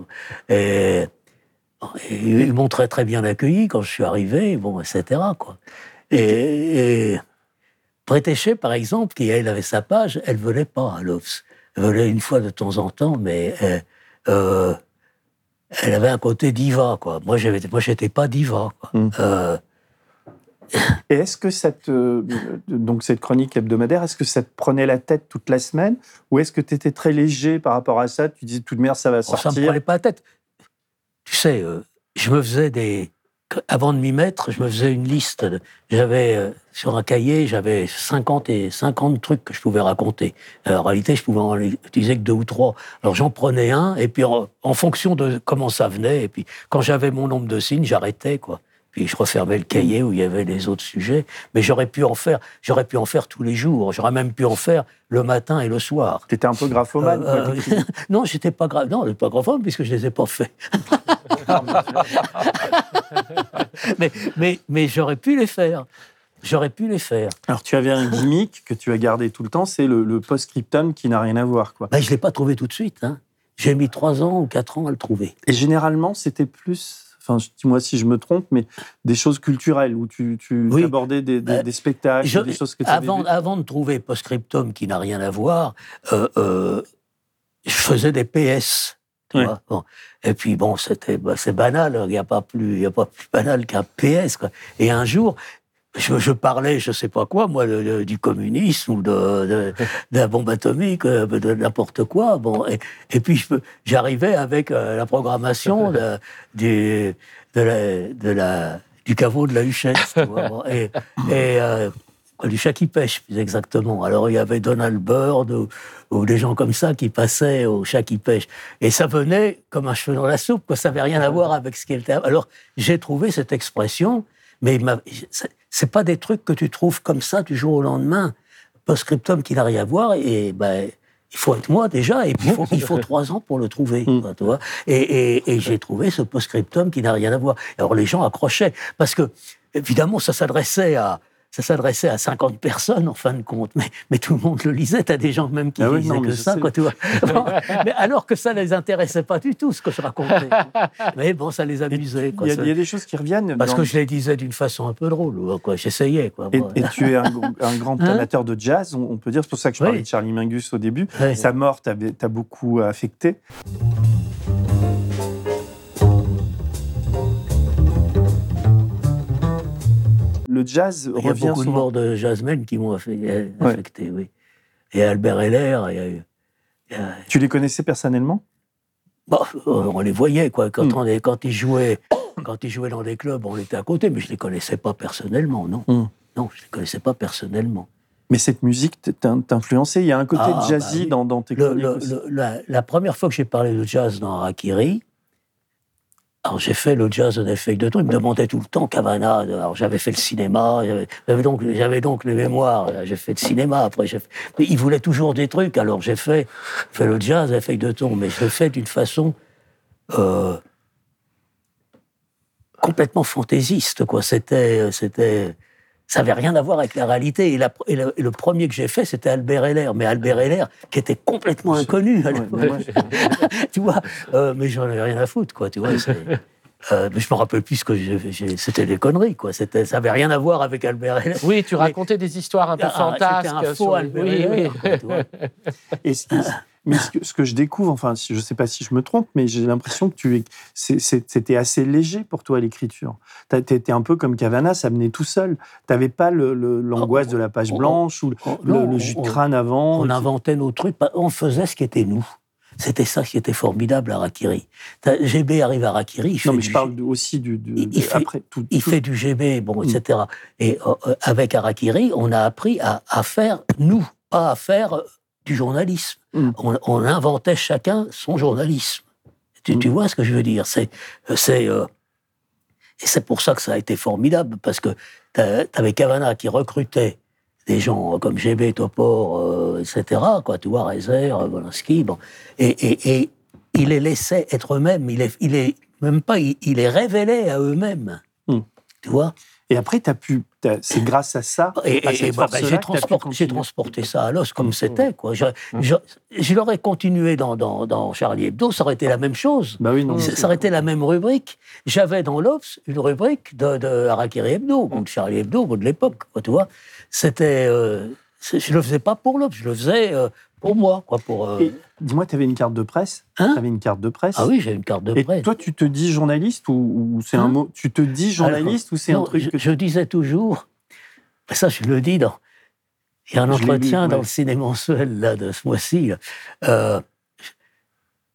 Et, ils m'ont très, très bien accueilli quand je suis arrivé, bon, etc. Quoi. Et, et Prétéché, par exemple, qui elle avait sa page, elle venait pas à l'OFS. Elle venait une fois de temps en temps, mais euh, elle avait un côté diva, quoi. Moi, j'avais, moi, j'étais pas diva, quoi. Mm. Euh, Et est-ce que cette, euh, donc cette chronique hebdomadaire, est-ce que ça te prenait la tête toute la semaine ou est-ce que tu étais très léger par rapport à ça? Tu disais, toute merde, ça va oh, ça me sortir prenait pas la tête. Tu sais, euh, je me faisais des. Avant de m'y mettre, je me faisais une liste. J'avais euh, sur un cahier, j'avais 50 et 50 trucs que je pouvais raconter. Euh, en réalité, je pouvais en utiliser que deux ou trois. Alors j'en prenais un, et puis en, en fonction de comment ça venait, et puis quand j'avais mon nombre de signes, j'arrêtais quoi. Puis je refermais le cahier où il y avait les autres sujets. Mais j'aurais pu en faire, j'aurais pu en faire tous les jours. J'aurais même pu en faire le matin et le soir. Tu étais un peu graphomane. Euh, euh, non, j'étais pas grave. Non, pas grave puisque je les ai pas faits. mais, mais, mais j'aurais pu les faire. J'aurais pu les faire. Alors, tu avais un gimmick que tu as gardé tout le temps, c'est le, le post-scriptum qui n'a rien à voir. Quoi. Ben, je ne l'ai pas trouvé tout de suite. Hein. J'ai mis trois ans ou quatre ans à le trouver. Et généralement, c'était plus, enfin, dis-moi si je me trompe, mais des choses culturelles où tu, tu Oui. abordais des, des, Euh, des spectacles, Je- des choses que tu avant, avant de trouver Postscriptum qui n'a rien à voir, euh, euh, je faisais des PS. tu Ouais. vois. Bon. Et puis bon, c'était bah, c'est banal, il n'y a pas plus, il a pas plus banal qu'un PS. Quoi. Et un jour, je, je parlais, je sais pas quoi, moi, le- le- du communisme ou de, de, de la bombe atomique, euh, de n'importe quoi. Bon, et, et puis j'arrivais avec euh, la programmation de, du, de la, de la, du caveau de la Huchette. tu vois. Bon, et et euh, du chat qui pêche, plus exactement. Alors il y avait Donald Byrd ou, ou des gens comme ça qui passaient au chat qui pêche. Et ça venait comme un cheveu dans la soupe, que ça n'avait rien à voir avec ce qui était. Alors j'ai trouvé cette expression, mais il m'a- c'est- pas des trucs que tu trouves comme ça du jour au lendemain. Post-scriptum qui n'a rien à voir, et ben. Il faut être moi déjà, et puis il faut, il faut trois ans pour le trouver. Mm. quoi, tu vois. Et, et- et j'ai trouvé ce post-scriptum qui n'a rien à voir. Alors les gens accrochaient, parce que évidemment ça s'adressait à, ça s'adressait à 50 personnes en fin de compte, mais, mais tout le monde le lisait. T'as des gens même qui Ah oui, lisaient non, que ça, sais. quoi, tu vois. Bon, mais alors que ça les intéressait pas du tout ce que je racontais. mais bon, ça les amusait. Il y, a, y des choses qui reviennent. parce que je les disais d'une façon un peu drôle, quoi. J'essayais, quoi. Et, Bon. et tu es un, un grand Hein amateur de jazz, on, on peut dire. C'est pour ça que je Oui. parlais de Charlie Mingus au début. Sa mort t'a beaucoup affecté. Le jazz Il y a revient beaucoup de morts de jazzmen qui m'ont affecté, euh, Ouais. affecté, oui. Et Albert Heller, il y a eu- il y a- Tu les connaissais personnellement? Bon, euh, on les voyait, quoi. Quand, Mm. on est- quand, ils jouaient, quand ils jouaient dans des clubs, on était à côté, mais je ne les connaissais pas personnellement, non. Mm. Non, je ne les connaissais pas personnellement. Mais cette musique t'a influencé. Il y a un côté Ah, jazzy bah oui. dans, dans tes Le- la, la première fois que j'ai parlé de jazz dans Harakiri, alors j'ai fait le jazz de feuilles de ton. Ils me demandaient tout le temps Cavana. Alors j'avais fait le cinéma, j'avais donc, j'avais donc les mémoires. J'ai fait le cinéma. Après, j'ai fait- mais ils voulaient toujours des trucs. Alors j'ai fait, fait le jazz feuilles de ton, mais je l'ai fait d'une façon euh, complètement fantaisiste. Quoi. C'était, c'était, ça n'avait rien à voir avec la réalité. Et, la- et le, et le premier que j'ai fait, c'était Albert Heller. Mais Albert Heller, qui était complètement inconnu à l'époque. tu vois, euh, mais j'en avais rien à foutre, quoi. Tu vois, euh, mais je me rappelle plus ce que c'était des conneries, quoi. C'était, ça avait rien à voir avec Albert Heller. Oui, tu racontais des histoires un peu Ah, c'était un fantasques. faux sur- Albert Heller, oui. quoi, tu vois. Et ce- mais ce que, ce que je découvre, enfin, je ne sais pas si je me trompe, mais j'ai l'impression que tu c'était assez léger pour toi l'écriture. Tu étais un peu comme Cavana, ça venait tout seul. Tu n'avais pas l'angoisse de la page Oh, oh, blanche ou oh, le, non, le jus de on- crâne avant. On inventait nos trucs, pas- on faisait ce qui était nous. C'était ça qui était formidable à Rakiri. GB arrive à Rakiri, il fait, Non, mais du, je parle aussi du, du- Il- fait- tout. il tout- fait du GB, bon, Mm. etc. Et euh, euh, avec Arakiri, on a appris à, à faire nous, pas à faire du journalisme. Mm. On, on inventait chacun son journalisme. Tu, tu Mm. vois ce que je veux dire? C'est, c'est, euh, et c'est pour ça que ça a été formidable parce que t'a- t'avais Cavana qui recrutait des gens comme GB, Topor, euh, etc. Quoi, tu vois, Rezer, euh, Wolanski, bon, et, et, et il les laissait être eux-mêmes. Il les, il les, même pas, il, il les révélait à eux-mêmes. Mm. Tu vois? Et après, as pu, c'est grâce à ça, Et, à cette bah, bah, j'ai transporté, j'ai continuer. transporté ça à l'os comme Mm. c'était. Quoi. Je, je, je l'aurais continué dans, dans, dans Charlie Hebdo, ça aurait été la même chose. Bah oui, non. Ça aurait été la même rubrique. J'avais dans l'Obs une rubrique de, de Harakiri Hebdo, bon, de Charlie Hebdo, de l'époque, tu vois. C'était, euh, je le faisais pas pour l'Obs, je le faisais euh, pour moi, quoi, pour. euh, Et Dis-moi, tu avais une carte de presse Hein Tu avais une carte de presse ah oui, j'ai une carte de Et presse. toi, tu te dis journaliste ou, ou c'est un Hein mot Tu te dis journaliste ou c'est un truc je, que je disais toujours, ça je le dis dans. Il y a un lu, entretien dans le ciné mensuel là, de ce mois-ci. Euh,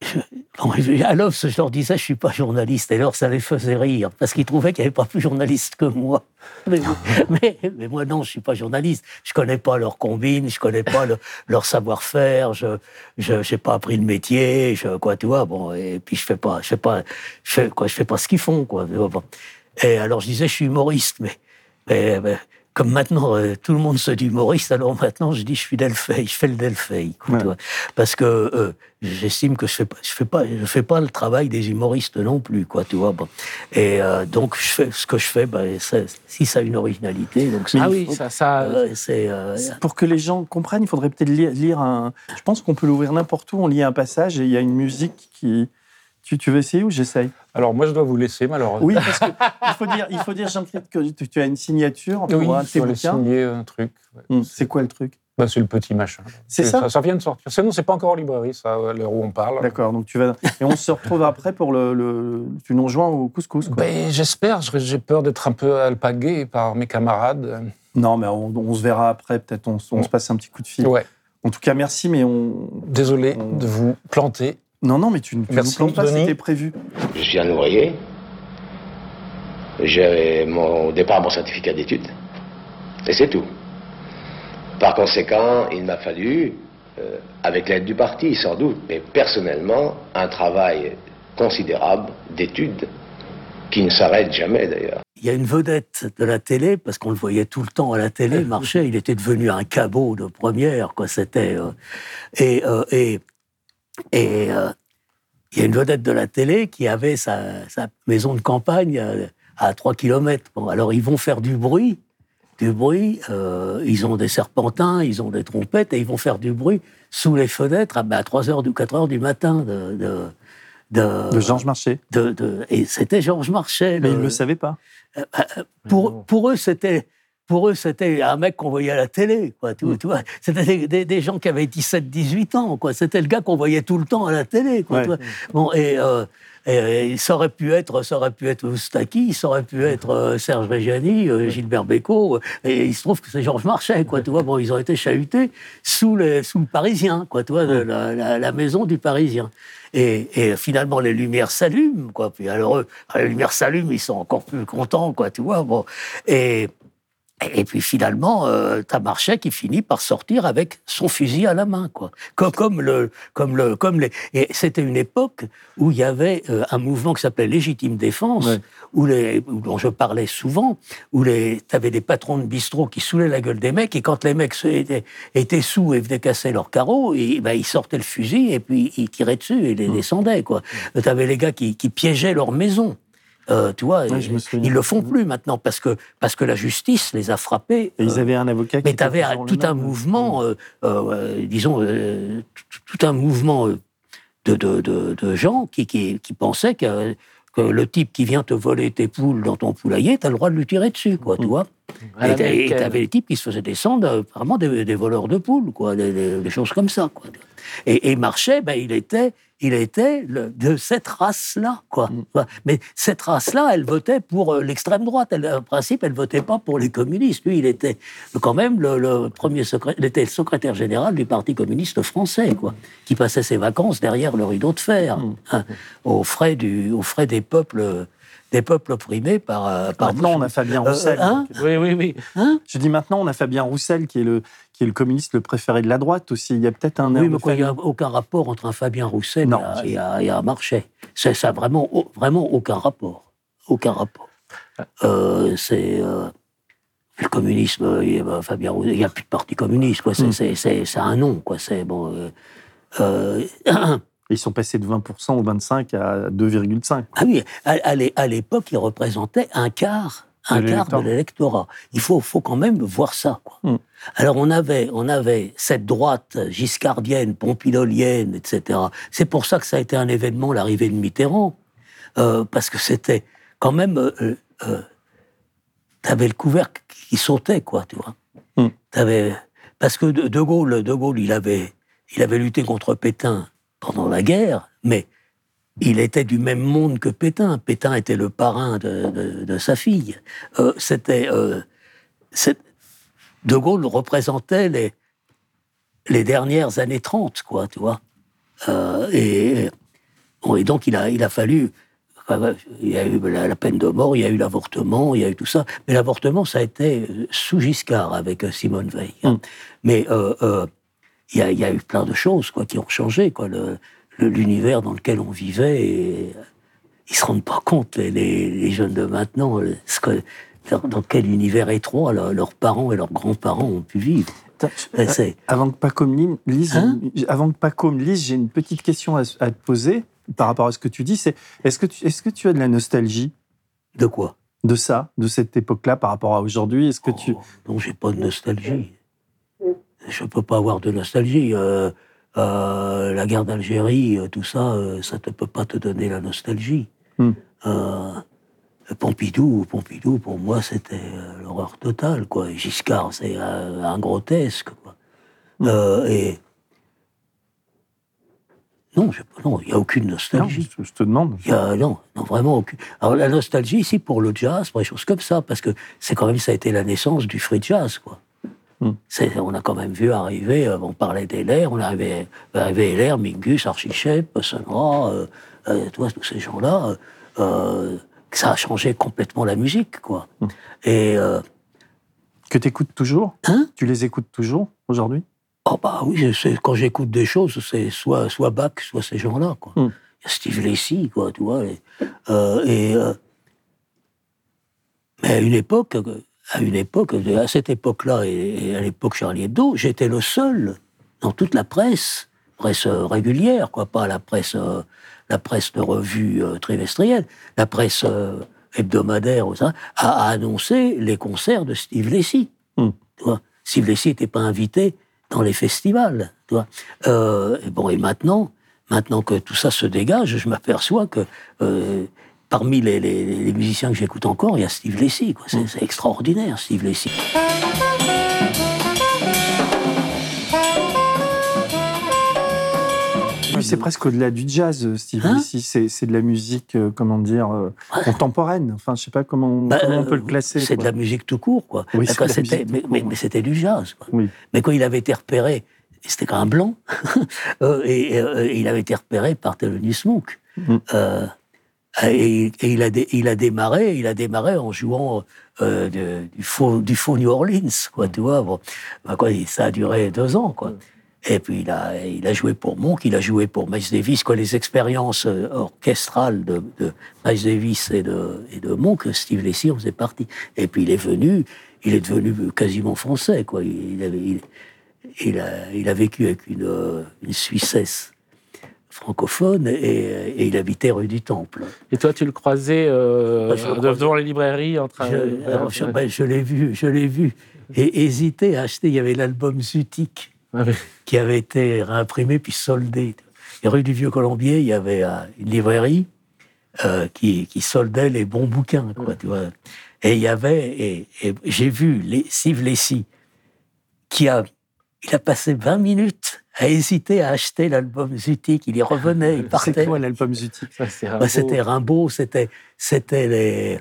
je- à l'Obs, je leur disais, je suis pas journaliste. Et alors, ça les faisait rire, parce qu'ils trouvaient qu'il n'y avait pas plus journaliste que moi. Mais, mais, mais moi, non, je suis pas journaliste. Je connais pas leurs combines, je connais pas le- leur savoir-faire, je je n'ai pas appris le métier, je, quoi, tu vois. Bon, et puis je fais pas, je fais pas, je fais, quoi, je fais pas ce qu'ils font, quoi. Et alors, je disais, je suis humoriste, mais, mais, mais comme maintenant euh, tout le monde se dit humoriste, alors maintenant je dis je suis Delphi, je fais le Delphi, Ouais. parce que euh, j'estime que je fais pas, je fais pas, je fais pas le travail des humoristes non plus, quoi, tu vois. Bon. Et euh, donc je fais ce que je fais, ben, ça- si ça a une originalité, donc Ah oui, ça, ça, euh, c'est Pour que les gens comprennent, il faudrait peut-être lire, lire un. Je pense qu'on peut l'ouvrir n'importe où. On lit un passage et il y a une musique qui. Tu, tu veux essayer ou j'essaye? Alors, moi, je dois vous laisser, malheureusement. Oui, parce qu'il faut dire, il faut dire Jean-Christophe, que tu, tu as une signature pour oui un de tes bouquins. signer un truc. Hum, C'est quoi le truc? Bah, c'est le petit machin. C'est ça Ça? vient de sortir. Sinon, c'est pas encore en librairie, ça, à l'heure où on parle. D'accord, donc tu vas. Et on se retrouve après pour le. le- tu nous rejoins au couscous. Ben, J'espère. Je- J'ai peur d'être un peu alpagué par mes camarades. Non, mais on, on se verra après, peut-être on, on se passe un petit coup de fil. Ouais. En tout cas, merci, mais on. Désolé On- de vous planter. Non, non, mais tu ne nous plantes pas, c'était prévu. Je suis un ouvrier. J'ai mon, au départ mon certificat d'études. Et c'est tout. Par conséquent, il m'a fallu, euh, avec l'aide du parti sans doute, mais personnellement, un travail considérable d'études qui ne s'arrête jamais d'ailleurs. Il y a une vedette de la télé, parce qu'on le voyait tout le temps à la télé, marchait, il était devenu un cabot de première, quoi, c'était... euh, et euh, et, et euh, il y a une vedette de la télé qui avait sa, sa maison de campagne à, à 3 km. Bon, alors ils vont faire du bruit, du bruit, euh, ils ont des serpentins, ils ont des trompettes, et ils vont faire du bruit sous les fenêtres à, ben, à 3 heures ou 4 heures du matin de... de de, De Georges Marché. de- de- et c'était Georges Marchais. Mais le- il ne le savait pas. euh, euh, pour, pour eux, c'était. Pour eux, c'était un mec qu'on voyait à la télé, quoi. Tu, Mm. tu vois, c'était des, des- des gens qui avaient 17, 18 ans, quoi. C'était le gars qu'on voyait tout le temps à la télé, quoi. Ouais. tu vois. Bon, et, euh, et, euh, ça aurait pu être, ça aurait pu être Oustaki, ça aurait pu être euh, Serge Reggiani, euh, Gilbert Bécaud, et il se trouve que c'est Georges Marchais, quoi. Tu vois, bon, ils ont été chahutés sous, les, sous le Parisien, quoi. Tu vois, la- la maison du Parisien. Et, et finalement, les lumières s'allument, quoi. Puis alors, eux, les lumières s'allument, ils sont encore plus contents, quoi, tu vois. Bon. Et, et puis finalement, euh, t'as Marchais qui finit par sortir avec son fusil à la main, quoi. Comme, comme le, comme le, comme les. Et c'était une époque où il y avait euh, un mouvement qui s'appelait Légitime Défense, Ouais. où les, dont je parlais souvent, où les, t'avais des patrons de bistrot qui saoulaient la gueule des mecs, et quand les mecs étaient, étaient sous et venaient casser leurs carreaux, et, ben, ils sortaient le fusil et puis ils tiraient dessus et Mmh. les descendaient, quoi. T'avais les gars qui, qui piégeaient leur maison. Euh, tu vois, Ouais, souviens. ils le font plus maintenant parce que parce que la justice les a frappés. Et ils euh, avaient un avocat qui. mais tu avais toujours tout un mouvement, euh, euh, euh, disons, euh, tout, un mouvement euh, de, de, de, de gens qui, qui, qui pensaient que, que le type qui vient te voler tes poules dans ton poulailler, tu as le droit de lui tirer dessus, quoi, tu vois. à Et tu avais les types qui se faisaient descendre, euh, vraiment des, des voleurs de poules, quoi, des, des- des choses comme ça, quoi. Et, et Marchais, ben, il était, il était le- de cette race-là, quoi. Mm. Mais cette race-là, elle votait pour euh, l'extrême droite. Elle, en principe, elle votait pas pour les communistes. Lui, il était quand même le, le premier secré- il était le secrétaire général du Parti communiste français, quoi, qui passait ses vacances derrière le rideau de fer, Mm. hein, aux frais du, aux frais des peuples, des peuples opprimés par, euh, par Maintenant, on a. Fabien Euh, Roussel. hein donc, Oui, oui, oui. Hein Je dis maintenant, on a Fabien Roussel qui est le, qui est le communiste le préféré de la droite aussi. Il y a peut-être un Oui, mais quoi, il n'y a aucun rapport entre un Fabien Roussel Non, et, un- et un- Marchais. C'est ça, vraiment, vraiment aucun rapport. Aucun rapport. Euh, c'est. euh, le communisme, il y a, Fabien Roussel, il n'y a plus de parti communiste, quoi. C'est Mm. c'est- c'est- c'est un nom, quoi. C'est bon. euh, Ils sont passés de 20% ou 25 à 2,5. Ah oui, à, à l'é- à l'époque, il représentait un quart, un De quart de l'électorat. Il faut, faut quand même voir ça. quoi. Hmm. Alors on avait, on avait cette droite giscardienne, pompidolienne, etc. C'est pour ça que ça a été un événement, l'arrivée de Mitterrand, euh, parce que c'était quand même, euh, euh, euh, t'avais le couvercle qui sautait, quoi, tu vois. Hmm. Parce que de, de Gaulle, de Gaulle, il avait, il avait lutté contre Pétain pendant la guerre, mais il était du même monde que Pétain. Pétain était le parrain de, de- de sa fille. Euh, c'était, euh, De Gaulle représentait les, les dernières années 30, quoi, tu vois. Euh, et, bon, et donc, il a, il a fallu. Il y a eu la, la peine de mort, il y a eu l'avortement, il y a eu tout ça. Mais l'avortement, ça a été sous Giscard avec Simone Veil. hein. Mm. Mais il y, a, il y a eu plein de choses quoi, qui ont changé. Quoi. Le- L'univers dans lequel on vivait, et ils se rendent pas compte, les, les- les jeunes de maintenant, ce que, dans, dans quel univers étroit leur- leurs parents et leurs grands-parents ont pu vivre. Et c'est- Avant que Paco me li- lise, Hein avant que Paco me lise, j'ai une petite question à, à te poser par rapport à ce que tu dis. C'est est-ce que tu, est-ce que tu as de la nostalgie? De quoi? De ça, de cette époque-là par rapport à aujourd'hui Est-ce que tu Oh, Non, j'ai pas de nostalgie. Je peux pas avoir de nostalgie. Euh, euh, la guerre d'Algérie, euh, tout ça, ça ne peut pas te donner la nostalgie. Hmm. Pompidou, Pompidou, pour moi, c'était l'horreur totale, quoi. Giscard, c'est un grotesque, quoi. Et non, il n'y a aucune nostalgie. je, je te demande. Y a- non, non, vraiment aucune. Alors la nostalgie ici pour le jazz, pour des choses comme ça, parce que c'est quand même ça a été la naissance du free jazz, quoi. Hmm. On a quand même vu arriver, euh, on parlait d'Heller, on arrivait, arrivé Heller, Mingus, Archichep, Sonra, euh, euh, tous ces gens-là, euh, euh, ça a changé complètement la musique, quoi. Hmm. Et euh, Que tu écoutes toujours? Hein? Tu les écoutes toujours aujourd'hui? Oh bah oui, quand j'écoute des choses, c'est soit soit Bach, soit ces gens-là, quoi. Hmm. Il y a Steve Lacy, quoi, tu vois. et, euh, et, euh, mais à une époque, euh, à une époque, à cette époque-là et, à l'époque Charlie Hebdo, j'étais le seul dans toute la presse, presse euh, régulière, quoi, pas la presse, euh, la presse de revue euh, trimestrielle, la presse hebdomadaire, à, annoncer les concerts de Steve Lacy. Hmm. Steve Lacy n'était pas invité dans les festivals. Tu vois. Euh, et bon, et maintenant, maintenant que tout ça se dégage, je m'aperçois que euh, parmi les, les- les musiciens que j'écoute encore, il y a Steve Lacy. quoi. C'est extraordinaire, Steve Lacy. Lui, c'est presque au-delà du jazz, euh, Steve Hein Lacy. C'est de la musique, euh, comment dire, euh, contemporaine. Enfin, je sais pas comment, Bah, comment on peut euh, le classer. C'est de la musique tout court, quoi. Oui, de la musique mais, c'était du jazz. Quoi. Oui. Mais quand il avait été repéré, c'était quand un blanc, et, et il avait été repéré par Thelonious Monk. Euh, et, et il, a dé- il a démarré, il a démarré en jouant euh, de- du, faux, du faux New Orleans, quoi, tu vois. Bon, Bah, quoi, ça a duré deux ans, quoi. Et puis il a, il a joué pour Monk, il a joué pour Miles Davis, quoi, les expériences euh, orchestrales de, de Miles Davis et de, et de Monk, Steve en faisait partie. Et puis il est venu, il est devenu quasiment français, quoi. Il, avait, il, il a, il a vécu avec une, euh, une Suissesse francophone et, et il habitait rue du Temple. Et toi, tu le croisais euh, Ah, je croisais. devant les librairies en train Je, de- alors, je, ben, je l'ai vu, je l'ai vu. Et hésité à acheter, il y avait l'album Zutik Ah oui. qui avait été réimprimé puis soldé. Et rue du Vieux-Colombier, il y avait euh, une librairie euh, qui, qui soldait les bons bouquins, quoi, tu vois. Et il y avait, et, et j'ai vu les, Steve qui a, il a passé 20 minutes à hésiter à acheter l'album Zutik. Il y revenait, il C'est partait. quoi l'album Zutik? C'est Bah, c'était Rimbaud, c'était, les,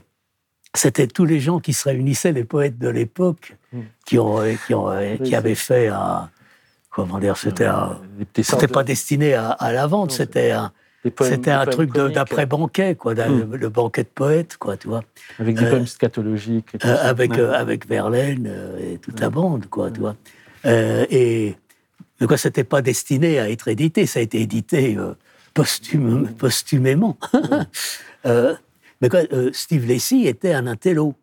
c'était tous les gens qui se réunissaient, les poètes de l'époque, Mm. qui ont, qui ont, qui c'est- avaient fait un, comment dire, c'était c'était de- pas destiné à, à la vente, c'était un, c'était un truc d'après banquet, quoi, d'un- Mm. le banquet de poètes, quoi, tu vois, Avec des euh, poèmes scatologiques. Euh, avec euh, avec Verlaine et toute la bande, quoi, tu vois. Euh, et mais quoi, c'était pas destiné à être édité, ça a été édité euh, posthume- posthumément. Euh, mais quoi, Steve Lacy était un intello,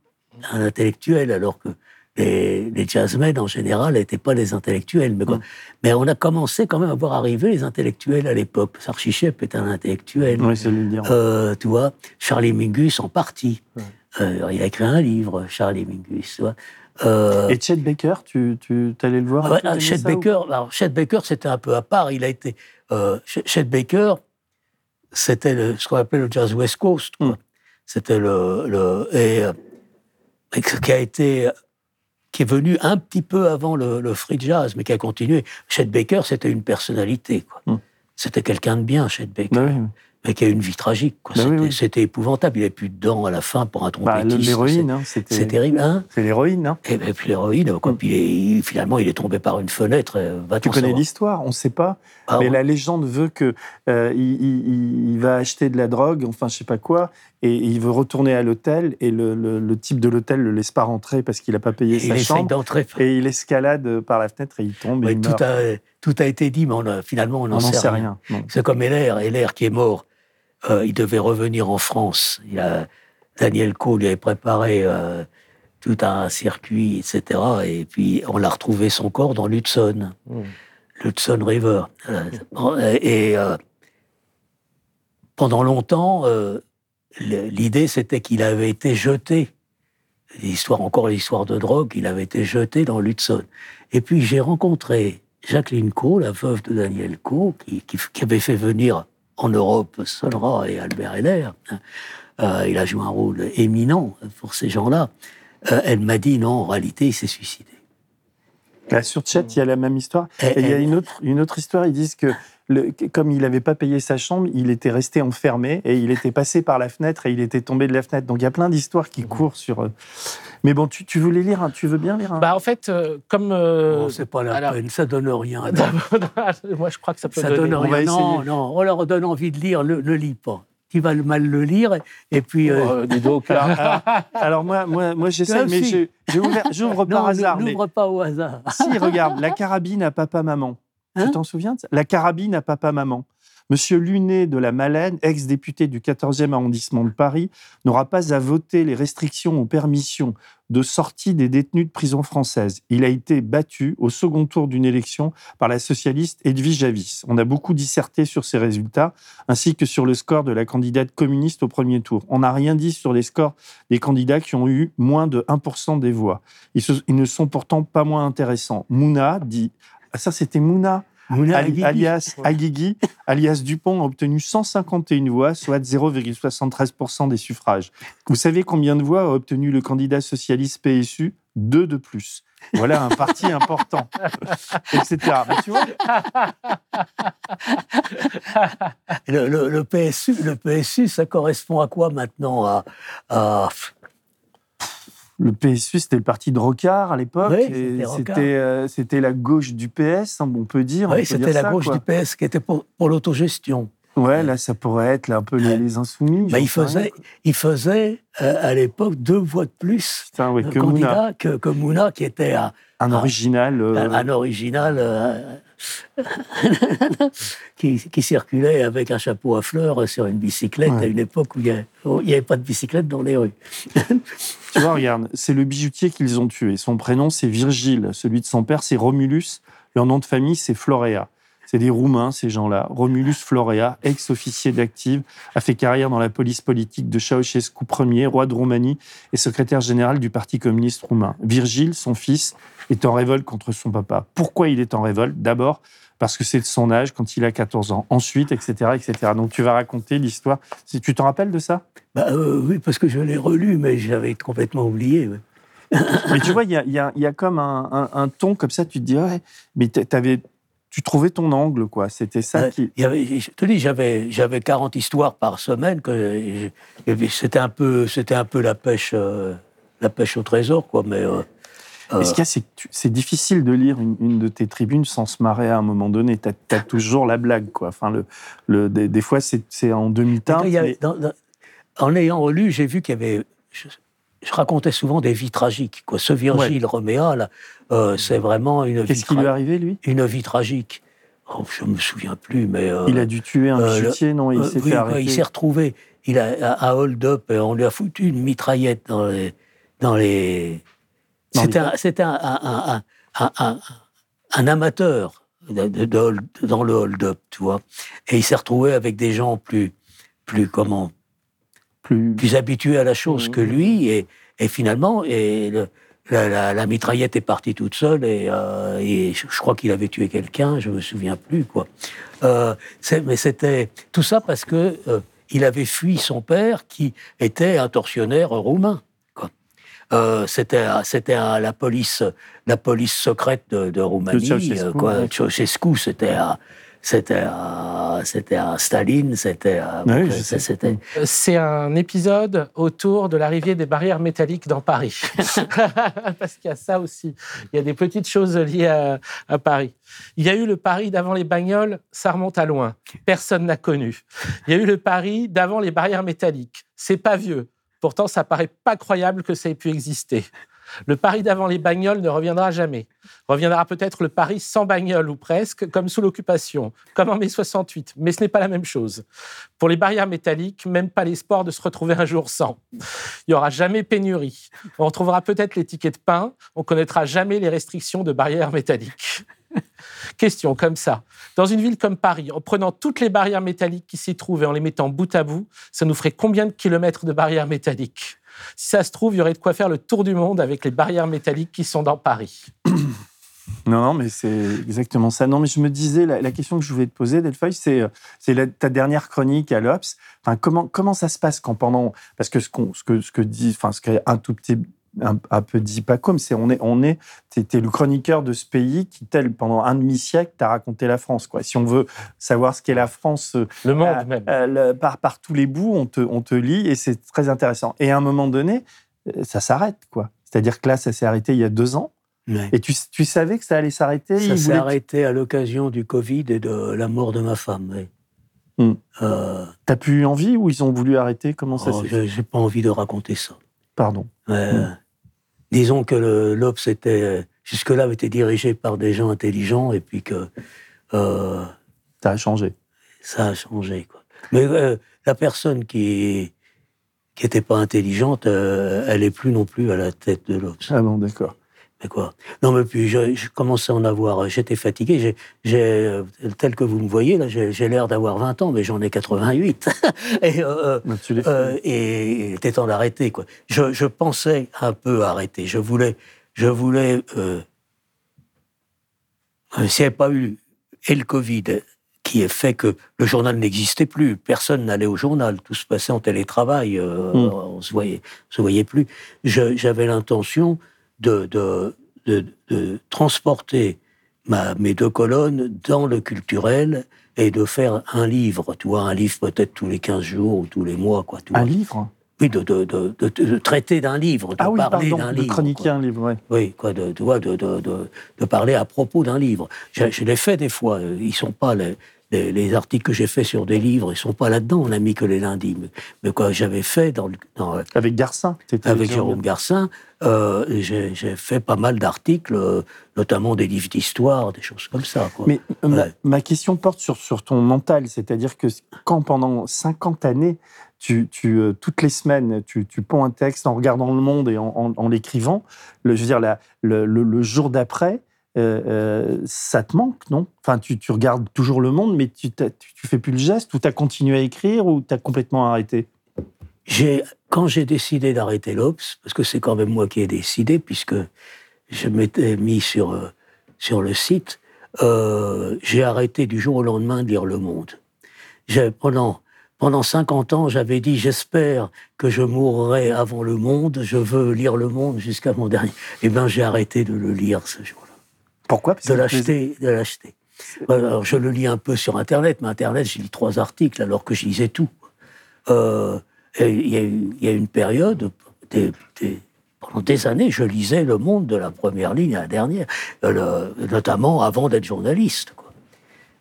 un intellectuel, alors que les, les jazzmen en général n'étaient pas des intellectuels. Mais, quoi. mais on a commencé quand même à voir arriver les intellectuels à l'époque. Sarchi Shep est un intellectuel. Oui, c'est lui le dire. Euh, tu vois, Charlie Mingus en partie. Ouais. Euh, il a écrit un livre, Charlie Mingus. Tu vois. Euh, Et Chet Baker, tu, tu allé le voir ouais, ah, Chet ou Baker, alors Chet Baker, c'était un peu à part. Il a été euh, Chet Baker, c'était le- ce qu'on appelait le jazz West Coast. quoi. Mm. C'était le, le et, euh, et qui a été qui est venu un petit peu avant le, le free jazz, mais qui a continué. Chet Baker, c'était une personnalité. quoi. Mm. C'était quelqu'un de bien, Chet Baker Bah oui. Mais qui a eu une vie tragique. quoi. Bah C'était oui. épouvantable. Il n'avait plus de dents à la fin pour un Bah, trompettiste. l'héroïne, hein, C'est-. C'est terrible, hein C'est l'héroïne, hein. Et, puis l'héroïne, quoi. Mm. Puis il est- il- finalement, il est tombé par une fenêtre. euh, va Tu connais l'histoire, on ne sait pas. Ah, mais ouais. la légende veut que euh, il, il- il- il va acheter de la drogue, enfin je sais pas quoi, et il veut retourner à l'hôtel et le, le- le type de l'hôtel le laisse pas rentrer parce qu'il a pas payé il sa chambre et il escalade par la fenêtre et il tombe et il tout, meurt. a, tout a été dit, mais on a- finalement, on n'en sait, sait rien. C'est comme Heller. Heller qui est mort. Euh, il devait revenir en France. Il a, Daniel Coe lui avait préparé euh, tout un circuit, etc. Et puis on a retrouvé son corps dans l'Hudson, Mm. l'Hudson River. Euh, Et euh, pendant longtemps, l'idée c'était qu'il avait été jeté. L'histoire, encore l'histoire de drogue, il avait été jeté dans l'Hudson. Et puis j'ai rencontré Jacqueline Coe, la veuve de Daniel Coe, qui, qui- qui avait fait venir en Europe Sonra et Albert Heller. Euh, il a joué un rôle éminent pour ces gens-là. Euh, elle m'a dit non, en réalité, il s'est suicidé. Là, sur chat, il y a la même histoire. Et- Et il y a et- une autre, une autre histoire. Ils disent que le- comme il n'avait pas payé sa chambre, il était resté enfermé et il était passé par la fenêtre et il était tombé de la fenêtre. Donc il y a plein d'histoires qui courent sur. euh, Mais bon, tu, tu voulais lire, un- tu veux bien lire un Bah, en fait, euh, comme. euh, Non, c'est pas la alors- peine, ça donne rien. Moi, je crois que ça peut ça donner. donne rien. Non, non, on leur donne envie de lire, ne le lis pas. Tu vas mal le lire, et puis... euh, Oh, dis donc, alors, là. alors- alors moi, moi, moi j'essaie, mais ouvert- j'ouvre par hasard. mais- n'ouvre pas au hasard. Si, regarde, la carabine à papa-maman. Hein tu t'en souviens de ça? La carabine à papa-maman. Monsieur Lunet de la Malène, ex-député du 14e arrondissement de Paris, n'aura pas à voter les restrictions aux permissions de sortie des détenus de prison française. Il a été battu au second tour d'une élection par la socialiste Edwige Javis. On a beaucoup disserté sur ces résultats, ainsi que sur le score de la candidate communiste au premier tour. On n'a rien dit sur les scores des candidats qui ont eu moins de 1% des voix. Ils, ils ne sont pourtant pas moins intéressants. Mouna dit... Ah, ça, c'était Mouna Mouna Ali- Aguigui. alias Aguigui, alias Dupont, a obtenu 151 voix, soit 0,73% des suffrages. Vous savez combien de voix a obtenu le candidat socialiste PSU Deux de plus. Voilà un parti important, etc. Mais tu vois, Le, le- le PSU, le PSU, ça correspond à quoi maintenant? À, à- le PSU, c'était le parti de Rocard à l'époque. Oui, c'était euh, c'était la gauche du PS, hein, on peut dire. Oui, c'était la ça, gauche quoi. du PS qui était pour, pour l'autogestion. Ouais, là, ça pourrait être là, un peu les, les insoumis. Bah, il faisait, il faisait euh, à l'époque deux voix de plus Putain, ouais, de que Mouna. que, que Mouna, qui était un, Un original. euh, un- un original euh, qui, qui circulait avec un chapeau à fleurs sur une bicyclette Ouais. à une époque où il n'y avait pas de bicyclette dans les rues. Tu vois, regarde, c'est le bijoutier qu'ils ont tué. Son prénom, c'est Virgile. Celui de son père, c'est Romulus. Leur nom de famille, c'est Florea. C'est des Roumains, ces gens-là. Romulus Florea, ex-officier d'active, a fait carrière dans la police politique de Ceausescu Ier, roi de Roumanie et secrétaire général du Parti communiste roumain. Virgile, son fils, est en révolte contre son papa. Pourquoi il est en révolte? D'abord, parce que c'est de son âge quand il a 14 ans. Ensuite, etc., etc. Donc, tu vas raconter l'histoire. Si- Tu t'en rappelles de ça? Bah, euh, oui, parce que je l'ai relu, mais j'avais complètement oublié. ouais. Mais tu vois, il y a, il y a- il y a comme un, un- un ton comme ça, tu te dis, ouais, mais t'a- t'avais, tu trouvais ton angle, quoi. C'était ça Ouais, qui. il y avait, je te dis, j'avais, j'avais 40 histoires par semaine. Que, c'était un peu, c'était un peu la pêche, euh, la pêche au trésor, quoi. Mais euh, euh, ce qu'il y a, c'est que c'est difficile de lire une, une de tes tribunes sans se marrer à un moment donné. Tu as, toujours la blague, quoi. Enfin, le, le, des, des fois, c'est c'est en demi-teinte. mais- en ayant relu, j'ai vu qu'il y avait. Je, je racontais souvent des vies tragiques. Quoi. Ce Virgile Roméa, là, euh, c'est vraiment une vie, Qu'est-ce qui lui est arrivé, lui? une vie tragique. Oh, je me souviens plus, mais. euh, Il a dû tuer un euh, bijoutier, non? Il Euh, s'est oui, fait bah, arrêter. il s'est retrouvé. Il a à, hold-up et on lui a foutu une mitraillette dans les. Dans les... C'était un, un, un- un- amateur de- de- de hold- dans le hold-up, tu vois. Et il s'est retrouvé avec des gens plus, plus comment, Plus... plus habitués à la chose que lui. Et, et finalement, et le- la, la- la mitraillette est partie toute seule. Et, euh, et je, je crois qu'il avait tué quelqu'un, je me souviens plus, quoi. Euh, mais c'était tout ça parce que euh, il avait fui son père qui était un tortionnaire roumain. Euh, c'était la police la police secrète de, de Roumanie. Ceausescu, euh, quoi. ouais. Ceausescu, c'était c'était à c'était à Staline, c'était à- sais. c'était C'est un épisode autour de l'arrivée des barrières métalliques dans Paris. Parce qu'il y a ça aussi. Il y a des petites choses liées à, à Paris. Il y a eu le Paris d'avant les bagnoles, ça remonte à loin. Personne n'a connu. Il y a eu le Paris d'avant les barrières métalliques. C'est pas vieux. Pourtant, ça paraît pas croyable que ça ait pu exister. Le Paris d'avant les bagnoles ne reviendra jamais. Reviendra peut-être le Paris sans bagnole ou presque, comme sous l'occupation, comme en mai 68, mais ce n'est pas la même chose. Pour les barrières métalliques, même pas l'espoir de se retrouver un jour sans. Il n'y aura jamais pénurie. On retrouvera peut-être les tickets de pain, on connaîtra jamais les restrictions de barrières métalliques. Question comme ça. Dans une ville comme Paris, en prenant toutes les barrières métalliques qui s'y trouvent et en les mettant bout à bout, ça nous ferait combien de kilomètres de barrières métalliques? Si ça se trouve, il y aurait de quoi faire le tour du monde avec les barrières métalliques qui sont dans Paris. Non, non, mais c'est exactement ça. Non, mais je me disais, la, question que je voulais te poser, Delphi, c'est la- ta dernière chronique à l'Obs. Enfin, comment, comment ça se passe quand pendant. Parce que ce, qu'on ce, que, ce que dit, enfin, ce qu'a un tout petit. Un, un peu dit Pacôme, c'est on est, on est, t'es le chroniqueur de ce pays qui, tel, pendant un demi-siècle, t'a raconté la France. Quoi. Si on veut savoir ce qu'est la France euh, Le monde euh, même. euh, le- par, par tous les bouts, on te, on te lit et c'est très intéressant. Et à un moment donné, ça s'arrête. quoi. C'est-à-dire que là, ça s'est arrêté il y a deux ans. Ouais. Et tu, tu savais que ça allait s'arrêter Ça s'est arrêté à l'occasion du Covid et de la mort de ma femme. oui. Hmm. Euh, T'as plus envie ou ils ont voulu arrêter? Comment ça oh, s'est fait j'ai pas envie de raconter ça. Pardon. Euh, Disons que l'Obs était jusque-là était dirigé par des gens intelligents et puis que euh, Ça a changé. ça a changé. Quoi. Mais euh, la personne qui qui était pas intelligente, euh, elle est plus non plus à la tête de l'Obs. Ah bon, d'accord. Quoi? Non, mais puis je, je commençais à en avoir. J'étais fatigué. J'ai, euh, tel que vous me voyez là, j'ai, l'air d'avoir 20 ans, mais j'en ai 88. et euh, Tu euh, et il était temps d'arrêter. Quoi. Je, je pensais un peu arrêter. Je voulais, je voulais. Euh, euh, s'il n'y avait pas eu et le Covid qui a fait que le journal n'existait plus, personne n'allait au journal, tout se passait en télétravail, euh, Mm. on se voyait, se voyait plus. J'avais l'intention de, de, de, de transporter ma, mes deux colonnes dans le culturel et de faire un livre, tu vois, un livre peut-être tous les 15 jours ou tous les mois, quoi. Tu un livre Oui, de, de, de, de- de traiter d'un livre, de Ah oui, parler d'un livre. chroniquer quoi. un livre, ouais. Oui, quoi, de, tu vois, de parler à propos d'un livre. Je, je l'ai fait des fois. euh, Ils sont pas les, les, les articles que j'ai faits sur des livres, ils sont pas là-dedans. On n'a mis que les lundis. Mais, mais quoi, j'avais fait dans, le- dans, Avec Garcin. avec Jérôme Garcin, euh, j'ai fait pas mal d'articles, euh, notamment des livres d'histoire, des choses comme ça. Quoi. Mais euh, ma, question porte sur, sur ton mental, c'est-à-dire que quand pendant 50 années, tu, tu, euh, toutes les semaines, tu, tu ponds un texte en regardant le monde et en, en- en l'écrivant, le, je veux dire, la- le, le- le jour d'après, euh, euh, ça te manque, non? Enfin, tu, regardes toujours le monde, mais tu, tu, fais plus le geste, ou tu as continué à écrire, ou tu as complètement arrêté? Quand j'ai décidé d'arrêter l'Obs, parce que c'est quand même moi qui ai décidé, puisque je m'étais mis sur, euh, sur le site, j'ai arrêté du jour au lendemain de lire Le Monde. Pendant, pendant 50 ans, j'avais dit j'espère que je mourrai avant Le Monde, je veux lire Le Monde jusqu'à mon dernier. Eh bien, j'ai arrêté de le lire ce jour-là Pourquoi? Parce de l'acheter, de l'acheter. Alors, je le lis un peu sur Internet, mais Internet, j'ai lu trois articles alors que je lisais tout. Euh, Il y, a y une période, des- des- pendant des années, je lisais Le Monde de la première ligne à la dernière, euh, le- notamment avant d'être journaliste. quoi.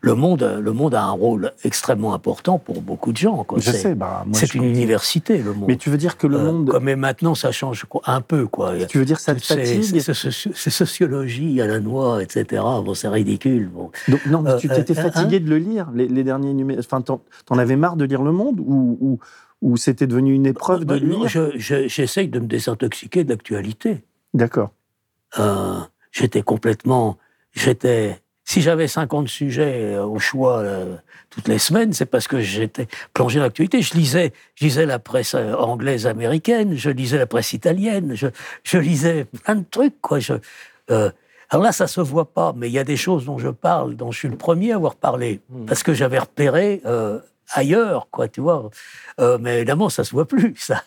Le monde, le monde a un rôle extrêmement important pour beaucoup de gens. quoi. Je C'est- sais, bah, moi, c'est une université, le monde. Mais tu veux dire que le Euh, monde. mais maintenant, ça change un peu. Quoi. Tu veux dire que ça te fatigue C'est sociologie à la noix, etc. Bon, c'est ridicule. Bon. Donc, non, mais tu Euh, t'étais euh, fatigué de le lire, les, les derniers numéros. Enfin, t'en, avais marre de lire Le Monde ou, ou, ou c'était devenu une épreuve de Bah, non, lire je- je- J'essaye de me désintoxiquer de l'actualité. D'accord. Euh, j'étais complètement. J'étais. Si j'avais 50 sujets euh, au choix euh, toutes les semaines, c'est parce que j'étais plongé dans l'actualité. Je lisais, je lisais la presse euh, anglaise, américaine, je lisais la presse italienne, je, je lisais plein de trucs. Quoi. Je, euh, alors là, ça se voit pas, mais il y a des choses dont je parle, dont je suis le premier à avoir parlé, Hmm. parce que j'avais repéré euh, ailleurs, quoi, tu vois. Euh, mais évidemment, ça se voit plus, ça.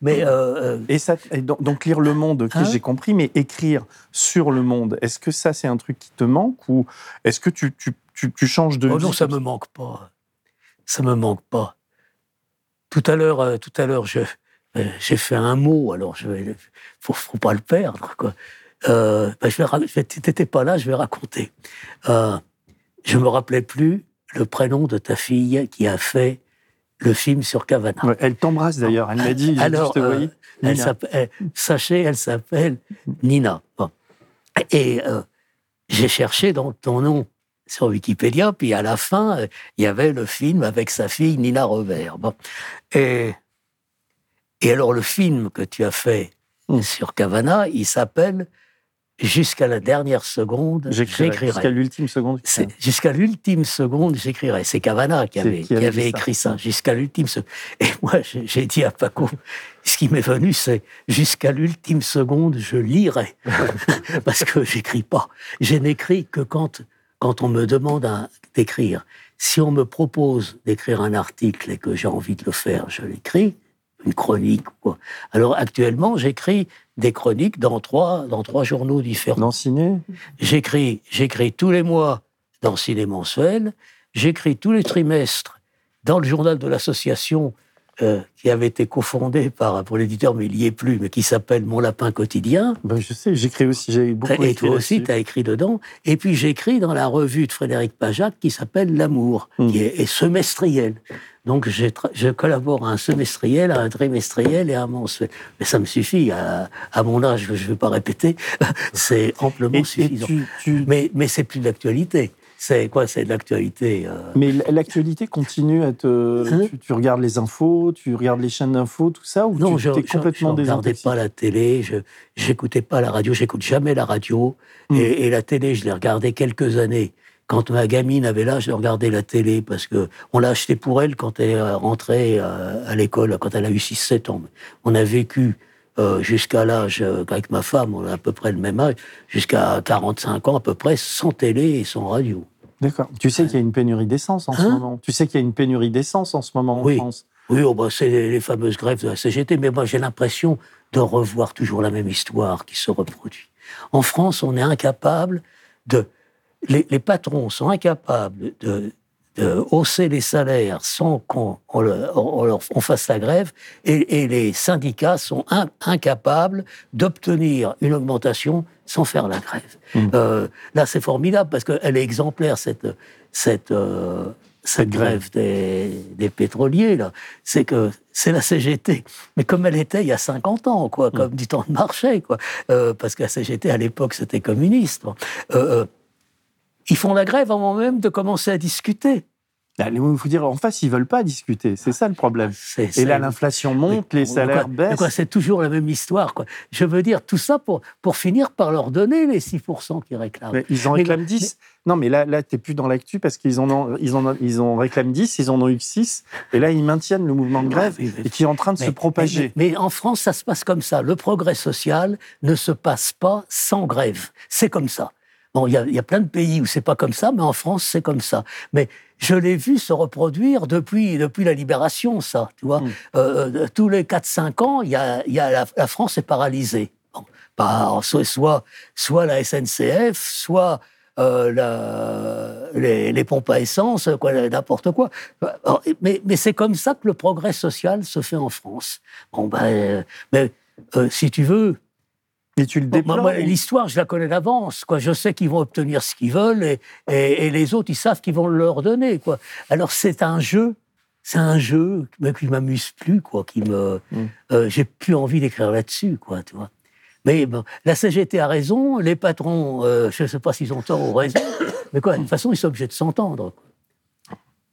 mais euh, euh, Et, ça, et donc, donc lire Le Monde, ok, Hein j'ai compris, mais écrire sur Le Monde, est-ce que ça, c'est un truc qui te manque ou est-ce que tu, tu, tu, tu changes de Oh vie non, ça me manque pas. Ça me manque pas. Tout à l'heure, euh, tout à l'heure, je j'ai fait un mot. Alors, je vais, faut, faut pas le perdre, quoi. Ben, je vais, t'étais pas là, je vais raconter. Je me rappelais plus le prénom de ta fille qui a fait le film sur Cavana. Ouais, elle t'embrasse d'ailleurs. Elle m'a dit, Alors, je te euh, voyais. Elle s'appelle- elle- sachez, elle s'appelle Nina. Bon. Et euh, j'ai cherché dans ton nom sur Wikipédia, puis à la fin, euh, il y avait le film avec sa fille Nina Revers. Bon. Et, et alors, le film que tu as fait Mm. sur Cavana, il s'appelle Jusqu'à la dernière seconde, J'écrirai. Jusqu'à l'ultime seconde. Jusqu'à l'ultime seconde, j'écrirai. C'est Cavana qui avait, qui qui avait avait dit écrit ça. ça. Jusqu'à l'ultime seconde. Et moi, j'ai dit à Paco, ce qui m'est venu, c'est jusqu'à l'ultime seconde, je lirai. Parce que j'écris pas. Je n'écris que quand, quand on me demande d'écrire. Si on me propose d'écrire un article et que j'ai envie de le faire, je l'écris. Une chronique, quoi. Alors, actuellement, j'écris des chroniques dans trois, dans trois journaux différents. Dans Ciné? J'écris, j'écris tous les mois dans Ciné Mensuel, j'écris tous les trimestres dans le journal de l'association euh, qui avait été cofondé par pour l'éditeur, mais il n'y est plus, mais qui s'appelle Mon Lapin Quotidien. Ben, Je sais, j'écris aussi. J'ai beaucoup Et écrit toi aussi, tu as écrit dedans. Et puis j'écris dans la revue de Frédéric Pajac qui s'appelle L'amour, Mm. qui est, est semestriel. Donc je collabore à un semestriel, à un trimestriel et à un mensuel. Mais ça me suffit. À, à mon âge, je ne vais pas répéter, c'est amplement Et, et suffisant. tu, tu- Mais, mais c'est plus de l'actualité. C'est quoi C'est de l'actualité. euh, Mais l'actualité continue à te. Hein? tu, tu regardes les infos, tu regardes les chaînes d'infos, tout ça, ou Non, tu je es je- complètement je regardais désintoxiqué pas la télé, je j'écoutais pas la radio, j'écoute jamais la radio. Mm. Et, et la télé, je l'ai regardée quelques années. Quand ma gamine avait l'âge de regarder la télé, parce que on l'a acheté pour elle quand elle est rentrée euh, à l'école, quand elle a eu 6-7 ans. On a vécu euh, jusqu'à l'âge, euh, avec ma femme, on a à peu près le même âge, jusqu'à 45 ans à peu près, sans télé et sans radio. D'accord. Tu sais qu'il y a une pénurie d'essence en ce Hein moment. Tu sais qu'il y a une pénurie d'essence en ce moment en Oui. France. Oui, oh, bah, c'est les, les fameuses grèves de la CGT, mais moi j'ai l'impression de revoir toujours la même histoire qui se reproduit. En France, on est incapable de... Les, les patrons sont incapables de, de hausser les salaires sans qu'on on leur- on leur- on fasse la grève, et, et les syndicats sont in- incapables d'obtenir une augmentation sans faire la grève. Mm. Euh, là, c'est formidable parce qu'elle est exemplaire, cette, cette, euh, cette grève des, des pétroliers. là. C'est que c'est la CGT, mais comme elle était il y a 50 ans, quoi, comme du temps de marché, quoi. Euh, parce que la CGT, à l'époque, c'était communiste. bon. Euh, euh, ils font la grève avant même de commencer à discuter. Là, Il faut dire, en face, ils veulent pas discuter. C'est ça le problème. C'est- Et là, l'inflation monte, Mais les salaires quoi- mais baissent. C'est toujours la même histoire. Quoi. Je veux dire, tout ça pour, pour finir par leur donner les 6% qu'ils réclament. Mais ils en Mais- réclament 10. Non, mais là, là tu n'es plus dans l'actu parce qu'ils en ont, ils en, ont- ils en réclament 10, ils en ont eu que 6. Et là, ils maintiennent le mouvement de grève Ah, mais- et qui est en train de se propager. Mais, mais en France, ça se passe comme ça. Le progrès social ne se passe pas sans grève. C'est comme ça. Bon, il y, a- il y a plein de pays où c'est pas comme ça, mais en France, c'est comme ça. Mais je l'ai vu se reproduire depuis, depuis la libération, ça. Tu vois, Mm. Euh, euh, tous les 4-5 ans, y a, y a la, la France est paralysée. Bon, par soit, soit, soit la SNCF, soit euh, la- les, les pompes à essence, n'importe quoi. Alors, mais mais c'est comme ça que le progrès social se fait en France. Bon, ben, mais euh, si tu veux, Tu le déplores. L'histoire, je la connais d'avance. Quoi. Je sais qu'ils vont obtenir ce qu'ils veulent et, et- et les autres, ils savent qu'ils vont le leur donner. Quoi. Alors, c'est un jeu. C'est un jeu mais qui m'amuse plus, quoi, qui me. Mm. euh, J'ai plus envie d'écrire là-dessus, quoi, tu vois. Mais bon, la CGT a raison, les patrons, euh, je ne sais pas s'ils ont tort ou raison, mais quoi, de toute façon, ils sont obligés de s'entendre. quoi.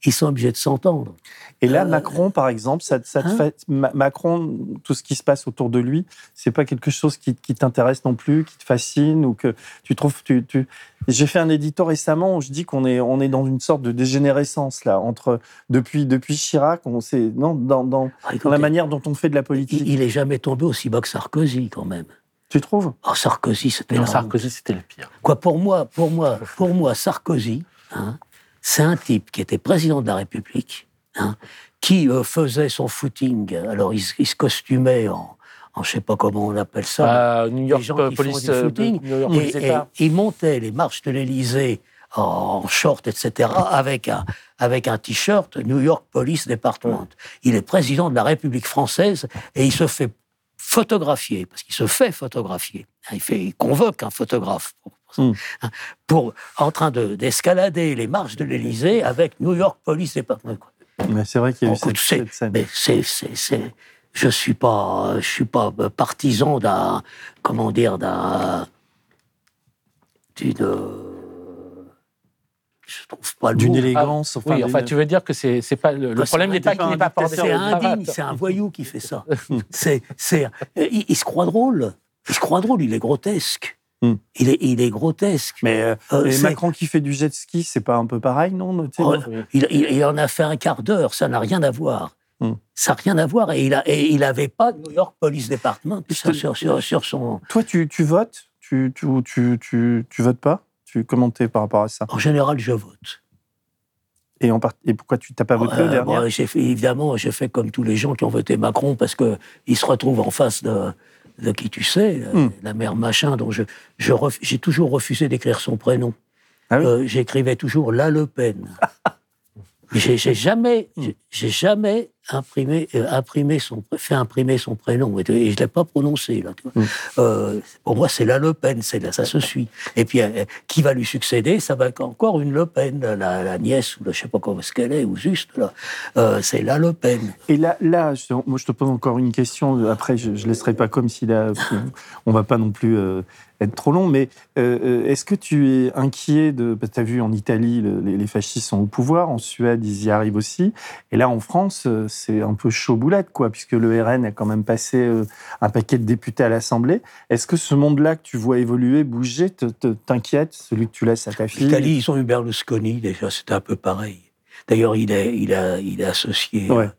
Ils sont obligés de s'entendre. Et là, Euh, Macron, par exemple, ça, ça te hein fait, Ma- Macron, tout ce qui se passe autour de lui, c'est pas quelque chose qui, qui t'intéresse non plus, qui te fascine ou que tu trouves. Tu, tu... J'ai fait un édito récemment où je dis qu'on est, on est dans une sorte de dégénérescence là entre depuis depuis Chirac, on sait non dans, dans, Ah, dans la écoutez, manière dont on fait de la politique. il, il est jamais tombé aussi bas que Sarkozy, quand même. Tu trouves? Oh, Sarkozy, c'était la. Sarkozy, c'était le pire. Quoi, pour moi, pour moi, pour moi, Sarkozy, hein, c'est un type qui était président de la République, hein, qui euh, faisait son footing. Alors, il, se- il se costumait en, en, je sais pas comment on appelle ça. Euh, New York gens euh, qui font Police, du footing, New York et, Police et État. il montait les marches de l'Élysée en short, etc., avec un, avec un t-shirt New York Police Department. Il est président de la République française et il se fait photographier, parce qu'il se fait photographier. Il, fait, il convoque un photographe pour, pour ça. Mm. Hein, pour- en train de- d'escalader les marches de l'Élysée avec New York Police Department. Mais c'est vrai qu'il y a eu cette, cette scène. Mais c'est, c'est, c'est- je suis pas, je suis pas partisan d'un, comment dire, d'un, d'une, je trouve pas le D'une élégance. enfin, oui, d'une- enfin, tu veux dire que c'est c'est pas le, le problème n'est pas qu'il n'est pas porté C'est indigne, c'est un voyou qui fait ça. c'est, c'est, euh, il, il se croit drôle. Il se croit drôle, il est grotesque. Hmm. Il, est, il est grotesque. Mais euh, Euh, et c'est- Macron qui fait du jet ski, c'est pas un peu pareil, non Oh, non il, il- il en a fait un quart d'heure, ça n'a rien à voir. Hmm. Ça n'a rien à voir. Et il a, et il avait pas New York Police Department sur, sur, sur, sur son. Toi, tu, tu votes? Tu, tu, tu, tu, tu votes pas? Tu commentais par rapport à ça? En général, je vote. et, en part- et pourquoi tu t'as pas voté Euh, j'ai fait, évidemment, j'ai fait comme tous les gens qui ont voté Macron parce que il se retrouve en face de, de qui tu sais, la- Hmm. la mère machin, dont je, je j'ai toujours refusé d'écrire son prénom. Ah oui Euh, J'écrivais toujours La Le Pen. J'ai j'ai jamais, j'ai- j'ai jamais imprimé, euh, imprimé son, fait imprimer son prénom et, et je l'ai pas prononcé là. Hmm. Euh, pour moi, c'est la Le Pen, là, ça se suit. Et puis, euh, qui va lui succéder Ça va être encore une Le Pen, la, la nièce ou la, je sais pas comment est-ce qu'elle est ou juste là. Euh, c'est la Le Pen. Et là, là je, moi, je te pose encore une question. Après, je ne laisserai pas comme si là, on va pas non plus être trop long. Mais euh, euh, est-ce que tu es inquiet de. Tu as vu en Italie, le- les, les fascistes sont au pouvoir. En Suède, ils y arrivent aussi. Et là, en France, euh, c'est un peu chaud boulette, quoi, puisque le RN a quand même passé un paquet de députés à l'Assemblée. Est-ce que ce monde-là que tu vois évoluer, bouger, te- te- t'inquiète, celui que tu laisses à ta fille? L'Italie, ils ont eu Berlusconi, déjà, c'était un peu pareil. D'ailleurs, il est, il, a, il est associé. Ouais.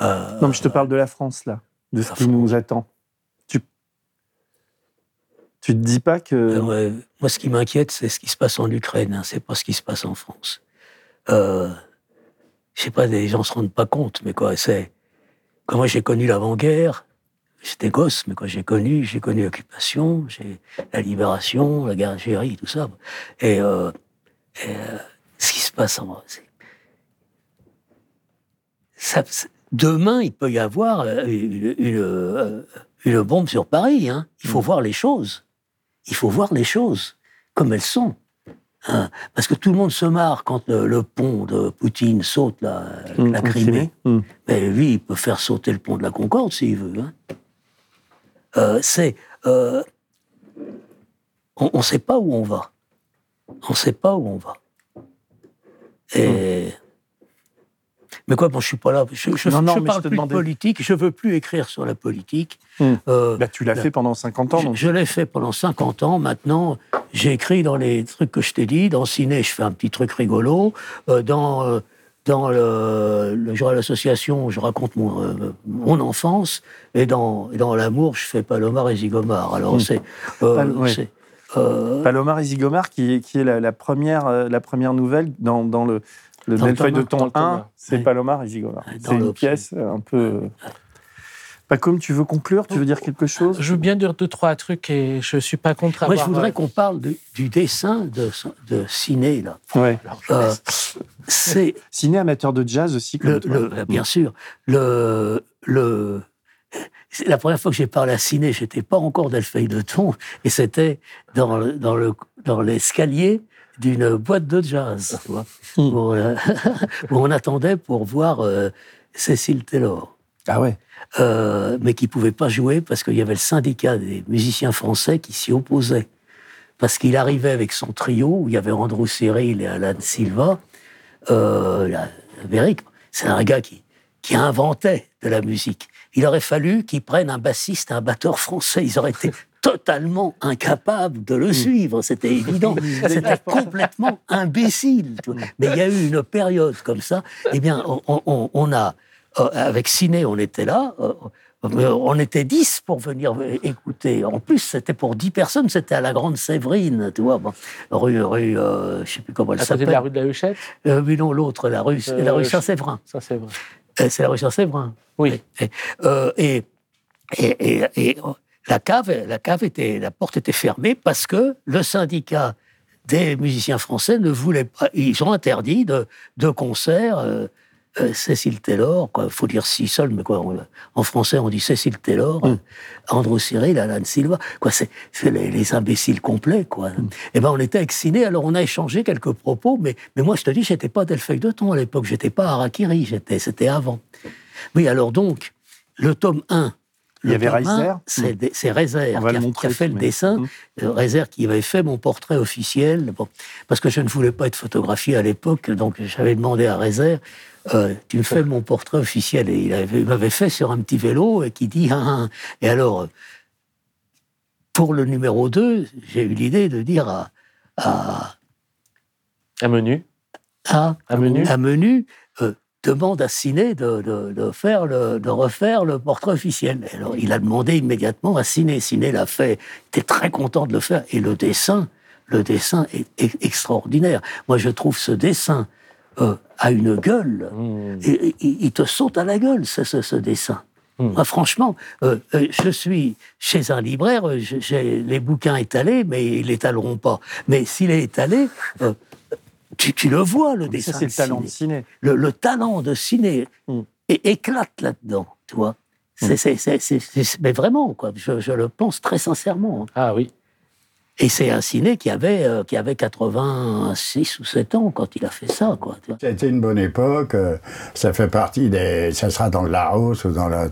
euh, Non, mais je te parle de la France, là, de ce qui nous attend. Tu, te dis pas que. Euh, moi, ce qui m'inquiète, c'est ce qui se passe en Ukraine, hein, c'est pas ce qui se passe en France. Euh, je sais pas, les gens se rendent pas compte, mais quoi, c'est. Quand moi j'ai connu l'avant-guerre, j'étais gosse, mais quand j'ai connu, j'ai connu l'occupation, j'ai la libération, la guerre d'Algérie, tout ça. Et, euh, et, euh, ce qui se passe en. ça- demain, il peut y avoir une, une, une bombe sur Paris. Hein. Il faut voir les choses. Il faut voir les choses comme elles sont. Hein. Parce que tout le monde se marre quand le, le pont de Poutine saute la, la en Crimée. Mais lui, il peut faire sauter le pont de la Concorde s'il veut. hein. Euh, c'est. euh, on ne sait pas où on va. On ne sait pas où on va. Et. Mais quoi, bon, je suis pas là. Je, je, Non, non, je mais parle je te plus demandais- de politique. Je veux plus écrire sur la politique. Hum. Euh, Bah, tu l'as fait pendant 50 ans. donc- je l'ai fait pendant 50 ans. Maintenant, j'ai écrit dans les trucs que je t'ai dit. Dans Ciné, je fais un petit truc rigolo. Euh, dans euh, dans le, le jour à l'association, je raconte mon, euh, mon enfance. Et dans, et dans L'amour, je fais Palomar et Zigomar. Alors, Hmm. c'est. euh, Pal- ouais. c'est, euh, Palomar et Zigomar, qui est, qui est la, la première, la première nouvelle dans, dans le, le Dans de le 1, Thomas. c'est Ouais. Palomar et C'est une pièce euh, un peu. euh, Pas comme tu veux conclure, tu veux dire quelque chose? Je veux bien dire deux, trois trucs et je suis pas contre moi, je voudrais qu'on parle du, du dessin de, de Ciné, là. Ouais. Euh, c'est. Ciné amateur de jazz aussi, comme Le, toi. le- bien sûr. Le, le, c'est la première fois que j'ai parlé à Ciné, j'étais pas encore d'Elfeil de Ton, et c'était dans, le- dans, le, dans l'escalier d'une boîte de jazz, tu vois, Hmm. où, euh, où on attendait pour voir euh, Cécile Taylor. Ah ouais. Euh, mais qui pouvait pas jouer parce qu'il y avait le syndicat des musiciens français qui s'y opposait. Parce qu'il arrivait avec son trio, où il y avait Andrew Cyril et Alan Silva, euh, la- l'Amérique. C'est un gars qui, qui inventait de la musique. Il aurait fallu qu'ils prennent un bassiste, un batteur français. Ils auraient été totalement incapables de le suivre. C'était évident. C'était complètement imbécile. Mais il y a eu une période comme ça. Eh bien, on, on- on a, euh, avec Ciné, on était là. euh, euh, on était dix pour venir écouter. En plus, c'était pour dix personnes. C'était à la Grande Séverine, tu vois, bon, rue, rue, euh, je sais plus comment elle s'appelle. la rue de la Huchette Euh, oui, non, l'autre, la rue, Euh, la rue Saint-Séverin. Ça, c'est la rue Saint-Séverin. Oui. Et, et, et, et- et, la cave, la cave était, la porte était fermée parce que le syndicat des musiciens français ne voulait pas. Ils ont interdit de, de concerts euh, euh, Cécile Taylor, quoi. Faut dire si seul, mais quoi. on- en français, on dit Cécile Taylor, euh, Andrew Cyril, Alan Silva. Quoi, c'est les, les imbéciles complets, quoi. Et ben, on était avec Ciné, alors on a échangé quelques propos, mais, mais moi, je te dis, j'étais pas Delfeuille de Thon à l'époque, j'étais pas Harakiri, j'étais, c'était avant. Oui, alors donc, le tome 1. Il y avait tome 1, Reiser. C'est Reiser qui a, montrer, qui a fait le mais- dessin. Euh, Reiser qui avait fait mon portrait officiel, bon, parce que je ne voulais pas être photographié à l'époque, donc j'avais demandé à Reiser, euh, tu me fais mon portrait officiel, et il avait- il m'avait fait sur un petit vélo, et qui dit, ah, ah. et alors, pour le numéro 2, j'ai eu l'idée de dire à, à, Un menu. à, Un menu. à Menu, euh, demande à Ciné de, de- de faire le, de refaire le portrait officiel. Alors, il a demandé immédiatement à Ciné. Ciné l'a fait. Il était très content de le faire. Et le dessin, le dessin est, est extraordinaire. Moi, je trouve ce dessin euh, a une gueule. Mmh. Et, il te saute à la gueule, ce, ce, ce dessin. Mm. Moi, franchement, euh, euh, je suis chez un libraire, euh, j'ai- j'ai les bouquins étalés, mais ils l'étaleront pas. Mais s'il est étalé, euh, tu, tu le vois, le dessin. Ça, c'est le de talent Ciné de ciné. le, le talent de ciné Mm. éclate là-dedans, tu vois. C'est, c'est- c'est- c'est- c'est- mais vraiment, quoi. Je, je le pense très sincèrement. Ah oui. Et c'est un ciné qui avait, euh, qui avait 86 ou 7 ans quand il a fait ça, quoi. C'était une bonne époque. euh, Ça fait partie des. Ça sera dans le Larousse ou dans la.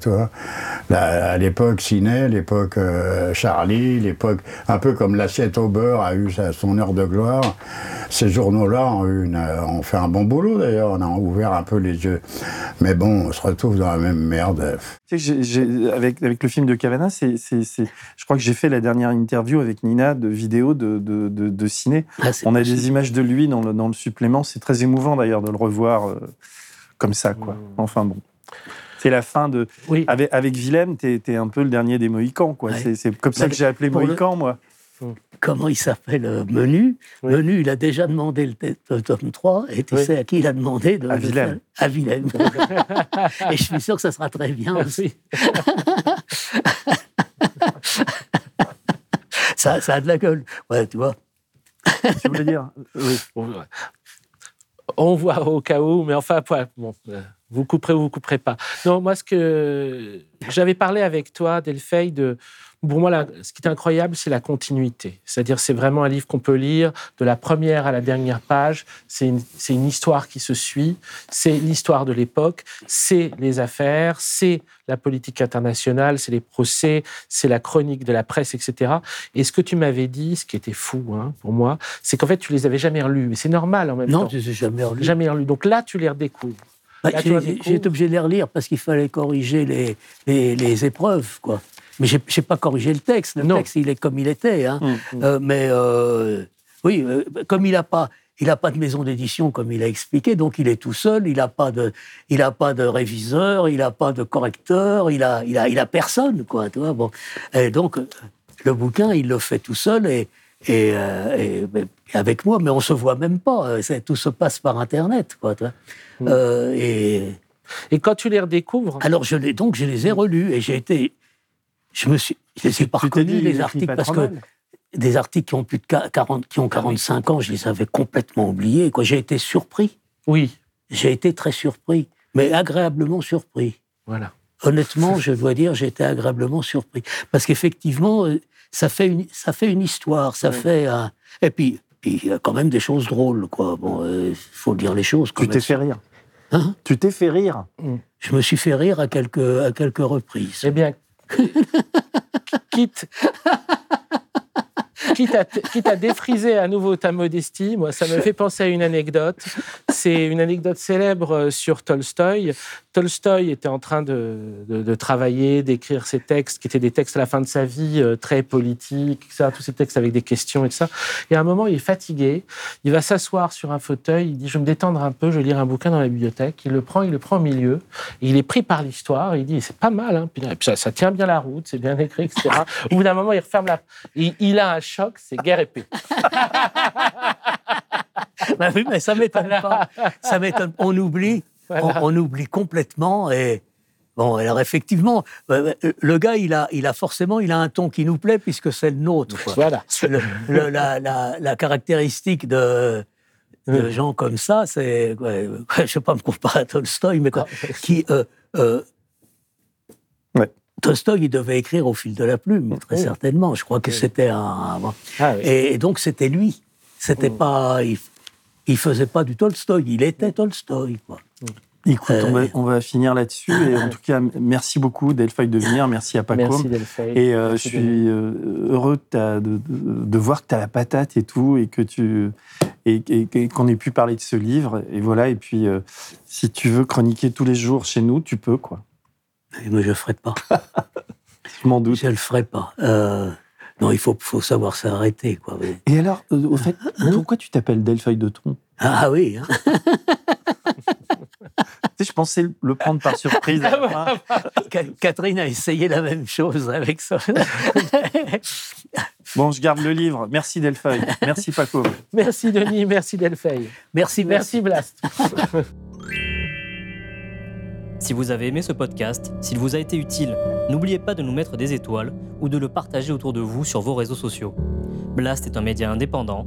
La- à l'époque Ciné, l'époque euh, Charlie, l'époque. Un peu comme l'assiette au beurre a eu son heure de gloire. Ces journaux-là ont, eu euh, ont fait un bon boulot d'ailleurs. On a ouvert un peu les yeux. Mais bon, on se retrouve dans la même merde. Tu sais que j'ai- j'ai- avec, avec le film de Cavana, c'est, c'est, c'est- je crois que j'ai fait la dernière interview avec Nina de vidéo de, de, de, de ciné. Ah, On a possible. des images de lui dans le, dans le supplément. C'est très émouvant d'ailleurs de le revoir euh, comme ça. Quoi. Mm. Enfin bon. C'est la fin de. Oui. Avec, avec Willem, t'es, t'es un peu le dernier des Mohicans. Quoi. Ouais. C'est, c'est comme ça que j'ai appelé le- Mohican, moi. Comment il s'appelle euh, Menu Oui. Menu, il a déjà demandé le, le tome 3, et tu Oui. sais à qui il a demandé de, À Willem. À Willem. et je suis sûr que ça sera très bien Ah aussi. Ça, ça a de la gueule. Ouais, tu vois. Tu voulais dire Oui. On voit au cas où, mais enfin, ouais, bon, euh, vous couperez ou vous couperez pas. Non, moi, ce que j'avais parlé avec toi, Delphine, de. Pour moi, là, ce qui est incroyable, c'est la continuité. C'est-à-dire, c'est vraiment un livre qu'on peut lire de la première à la dernière page. C'est une, histoire qui se suit. C'est l'histoire de l'époque. C'est les affaires. C'est la politique internationale. C'est les procès. C'est la chronique de la presse, etc. Et ce que tu m'avais dit, ce qui était fou hein, pour moi, c'est qu'en fait, tu les avais jamais relus. Mais c'est normal en même Non, temps. je ne les ai jamais relus. Jamais relus. Donc là, tu les redécouvres. Bah, j'ai- été obligé de les relire parce qu'il fallait corriger les, les, les épreuves, quoi. Mais j'ai j'ai pas corrigé le texte. Le Non. texte, il est comme il était. Hein. Mm. Euh, mais euh, oui, euh, comme il n'a pas, il a pas de maison d'édition, comme il a expliqué, donc il est tout seul. Il n'a pas de, il a pas de réviseur, il n'a pas de correcteur, il a, il a, il a personne, quoi. Tu vois, bon. Et donc le bouquin, il le fait tout seul et. Et, avec moi, mais on se voit même pas. Tout se passe par Internet, quoi. tu vois. Mm. Et Et quand tu les redécouvres, alors, je les, donc, je les ai relus et j'ai été. Je me suis. Je les ai pas reconnus, les articles, parce que des articles qui ont plus de qua- 40, qui ont 45 ans, je les avais complètement oubliés. Quoi. J'ai été surpris. oui, J'ai été très surpris, mais agréablement surpris. voilà. Honnêtement, je dois dire, j'ai été agréablement surpris. Parce qu'effectivement, euh, ça fait une, ça fait une histoire, ça fait un. Et puis, puis, il y a quand même des choses drôles, quoi. Bon, il faut dire les choses. Tu t'es fait rire. Hein? Tu t'es fait rire. je me suis fait rire à quelques, à quelques reprises. Eh bien, quitte, quitte, à, à défriser à nouveau ta modestie, moi, ça me fait penser à une anecdote. C'est une anecdote célèbre euh, sur Tolstoï. Tolstoï était en train de, travailler, d'écrire ses textes, qui étaient des textes à la fin de sa vie, euh, très politiques, tous ces textes avec des questions et tout ça. Et à un moment, il est fatigué, il va s'asseoir sur un fauteuil, il dit, je vais me détendre un peu, je vais lire un bouquin dans la bibliothèque. Il le prend, il le prend au milieu, il est pris par l'histoire, il dit, c'est pas mal, hein. Ça, tient bien la route, c'est bien écrit, etc. Au bout d'un moment, il referme la... Il, il a un choc, c'est guerre épée. Bah oui, mais ça m'étonne pas. Ça m'étonne. On oublie, Voilà. on, on oublie complètement. Et bon, alors effectivement, euh, le gars, il a, il a forcément, il a un ton qui nous plaît puisque c'est le nôtre. quoi. Voilà. Le- le- la, la- la caractéristique de de gens comme ça, c'est, ouais, je ne vais pas me comparer à Tolstoï, mais quoi, qui, euh, euh, Ouais. Tolstoï, il devait écrire au fil de la plume, très Oui. certainement. Je crois que Oui. c'était un. Ah oui. et, donc c'était lui. C'était Mm. pas, il, il faisait pas du Tolstoï, il était Tolstoï. Quoi. Écoute, on, va, Euh, on va finir là-dessus. Et en tout cas, merci beaucoup, Delphi de venir. Merci à Paco. Merci Delphi. Et euh, je Merci, suis euh, heureux de, voir que tu as la patate et tout, et que tu et, et- et qu'on ait pu parler de ce livre. Et voilà. Et puis, euh, si tu veux chroniquer tous les jours chez nous, tu peux, quoi. Et moi, je ne ferai pas. Je m'en doute. Je ne le ferai pas. Euh, non, il faut, faut savoir s'arrêter. Quoi. Et alors, au fait, pourquoi tu t'appelles Delphi de Tron Ah oui, hein. Tu sais, je pensais le prendre par surprise. à la fin. Ca- Catherine a essayé la même chose avec ça. Bon, je garde le livre. Merci Delphi. Merci Paco. Merci Denis, merci Delphi. merci, merci. Merci Blast. Si vous avez aimé ce podcast, s'il vous a été utile, n'oubliez pas de nous mettre des étoiles ou de le partager autour de vous sur vos réseaux sociaux. Blast est un média indépendant,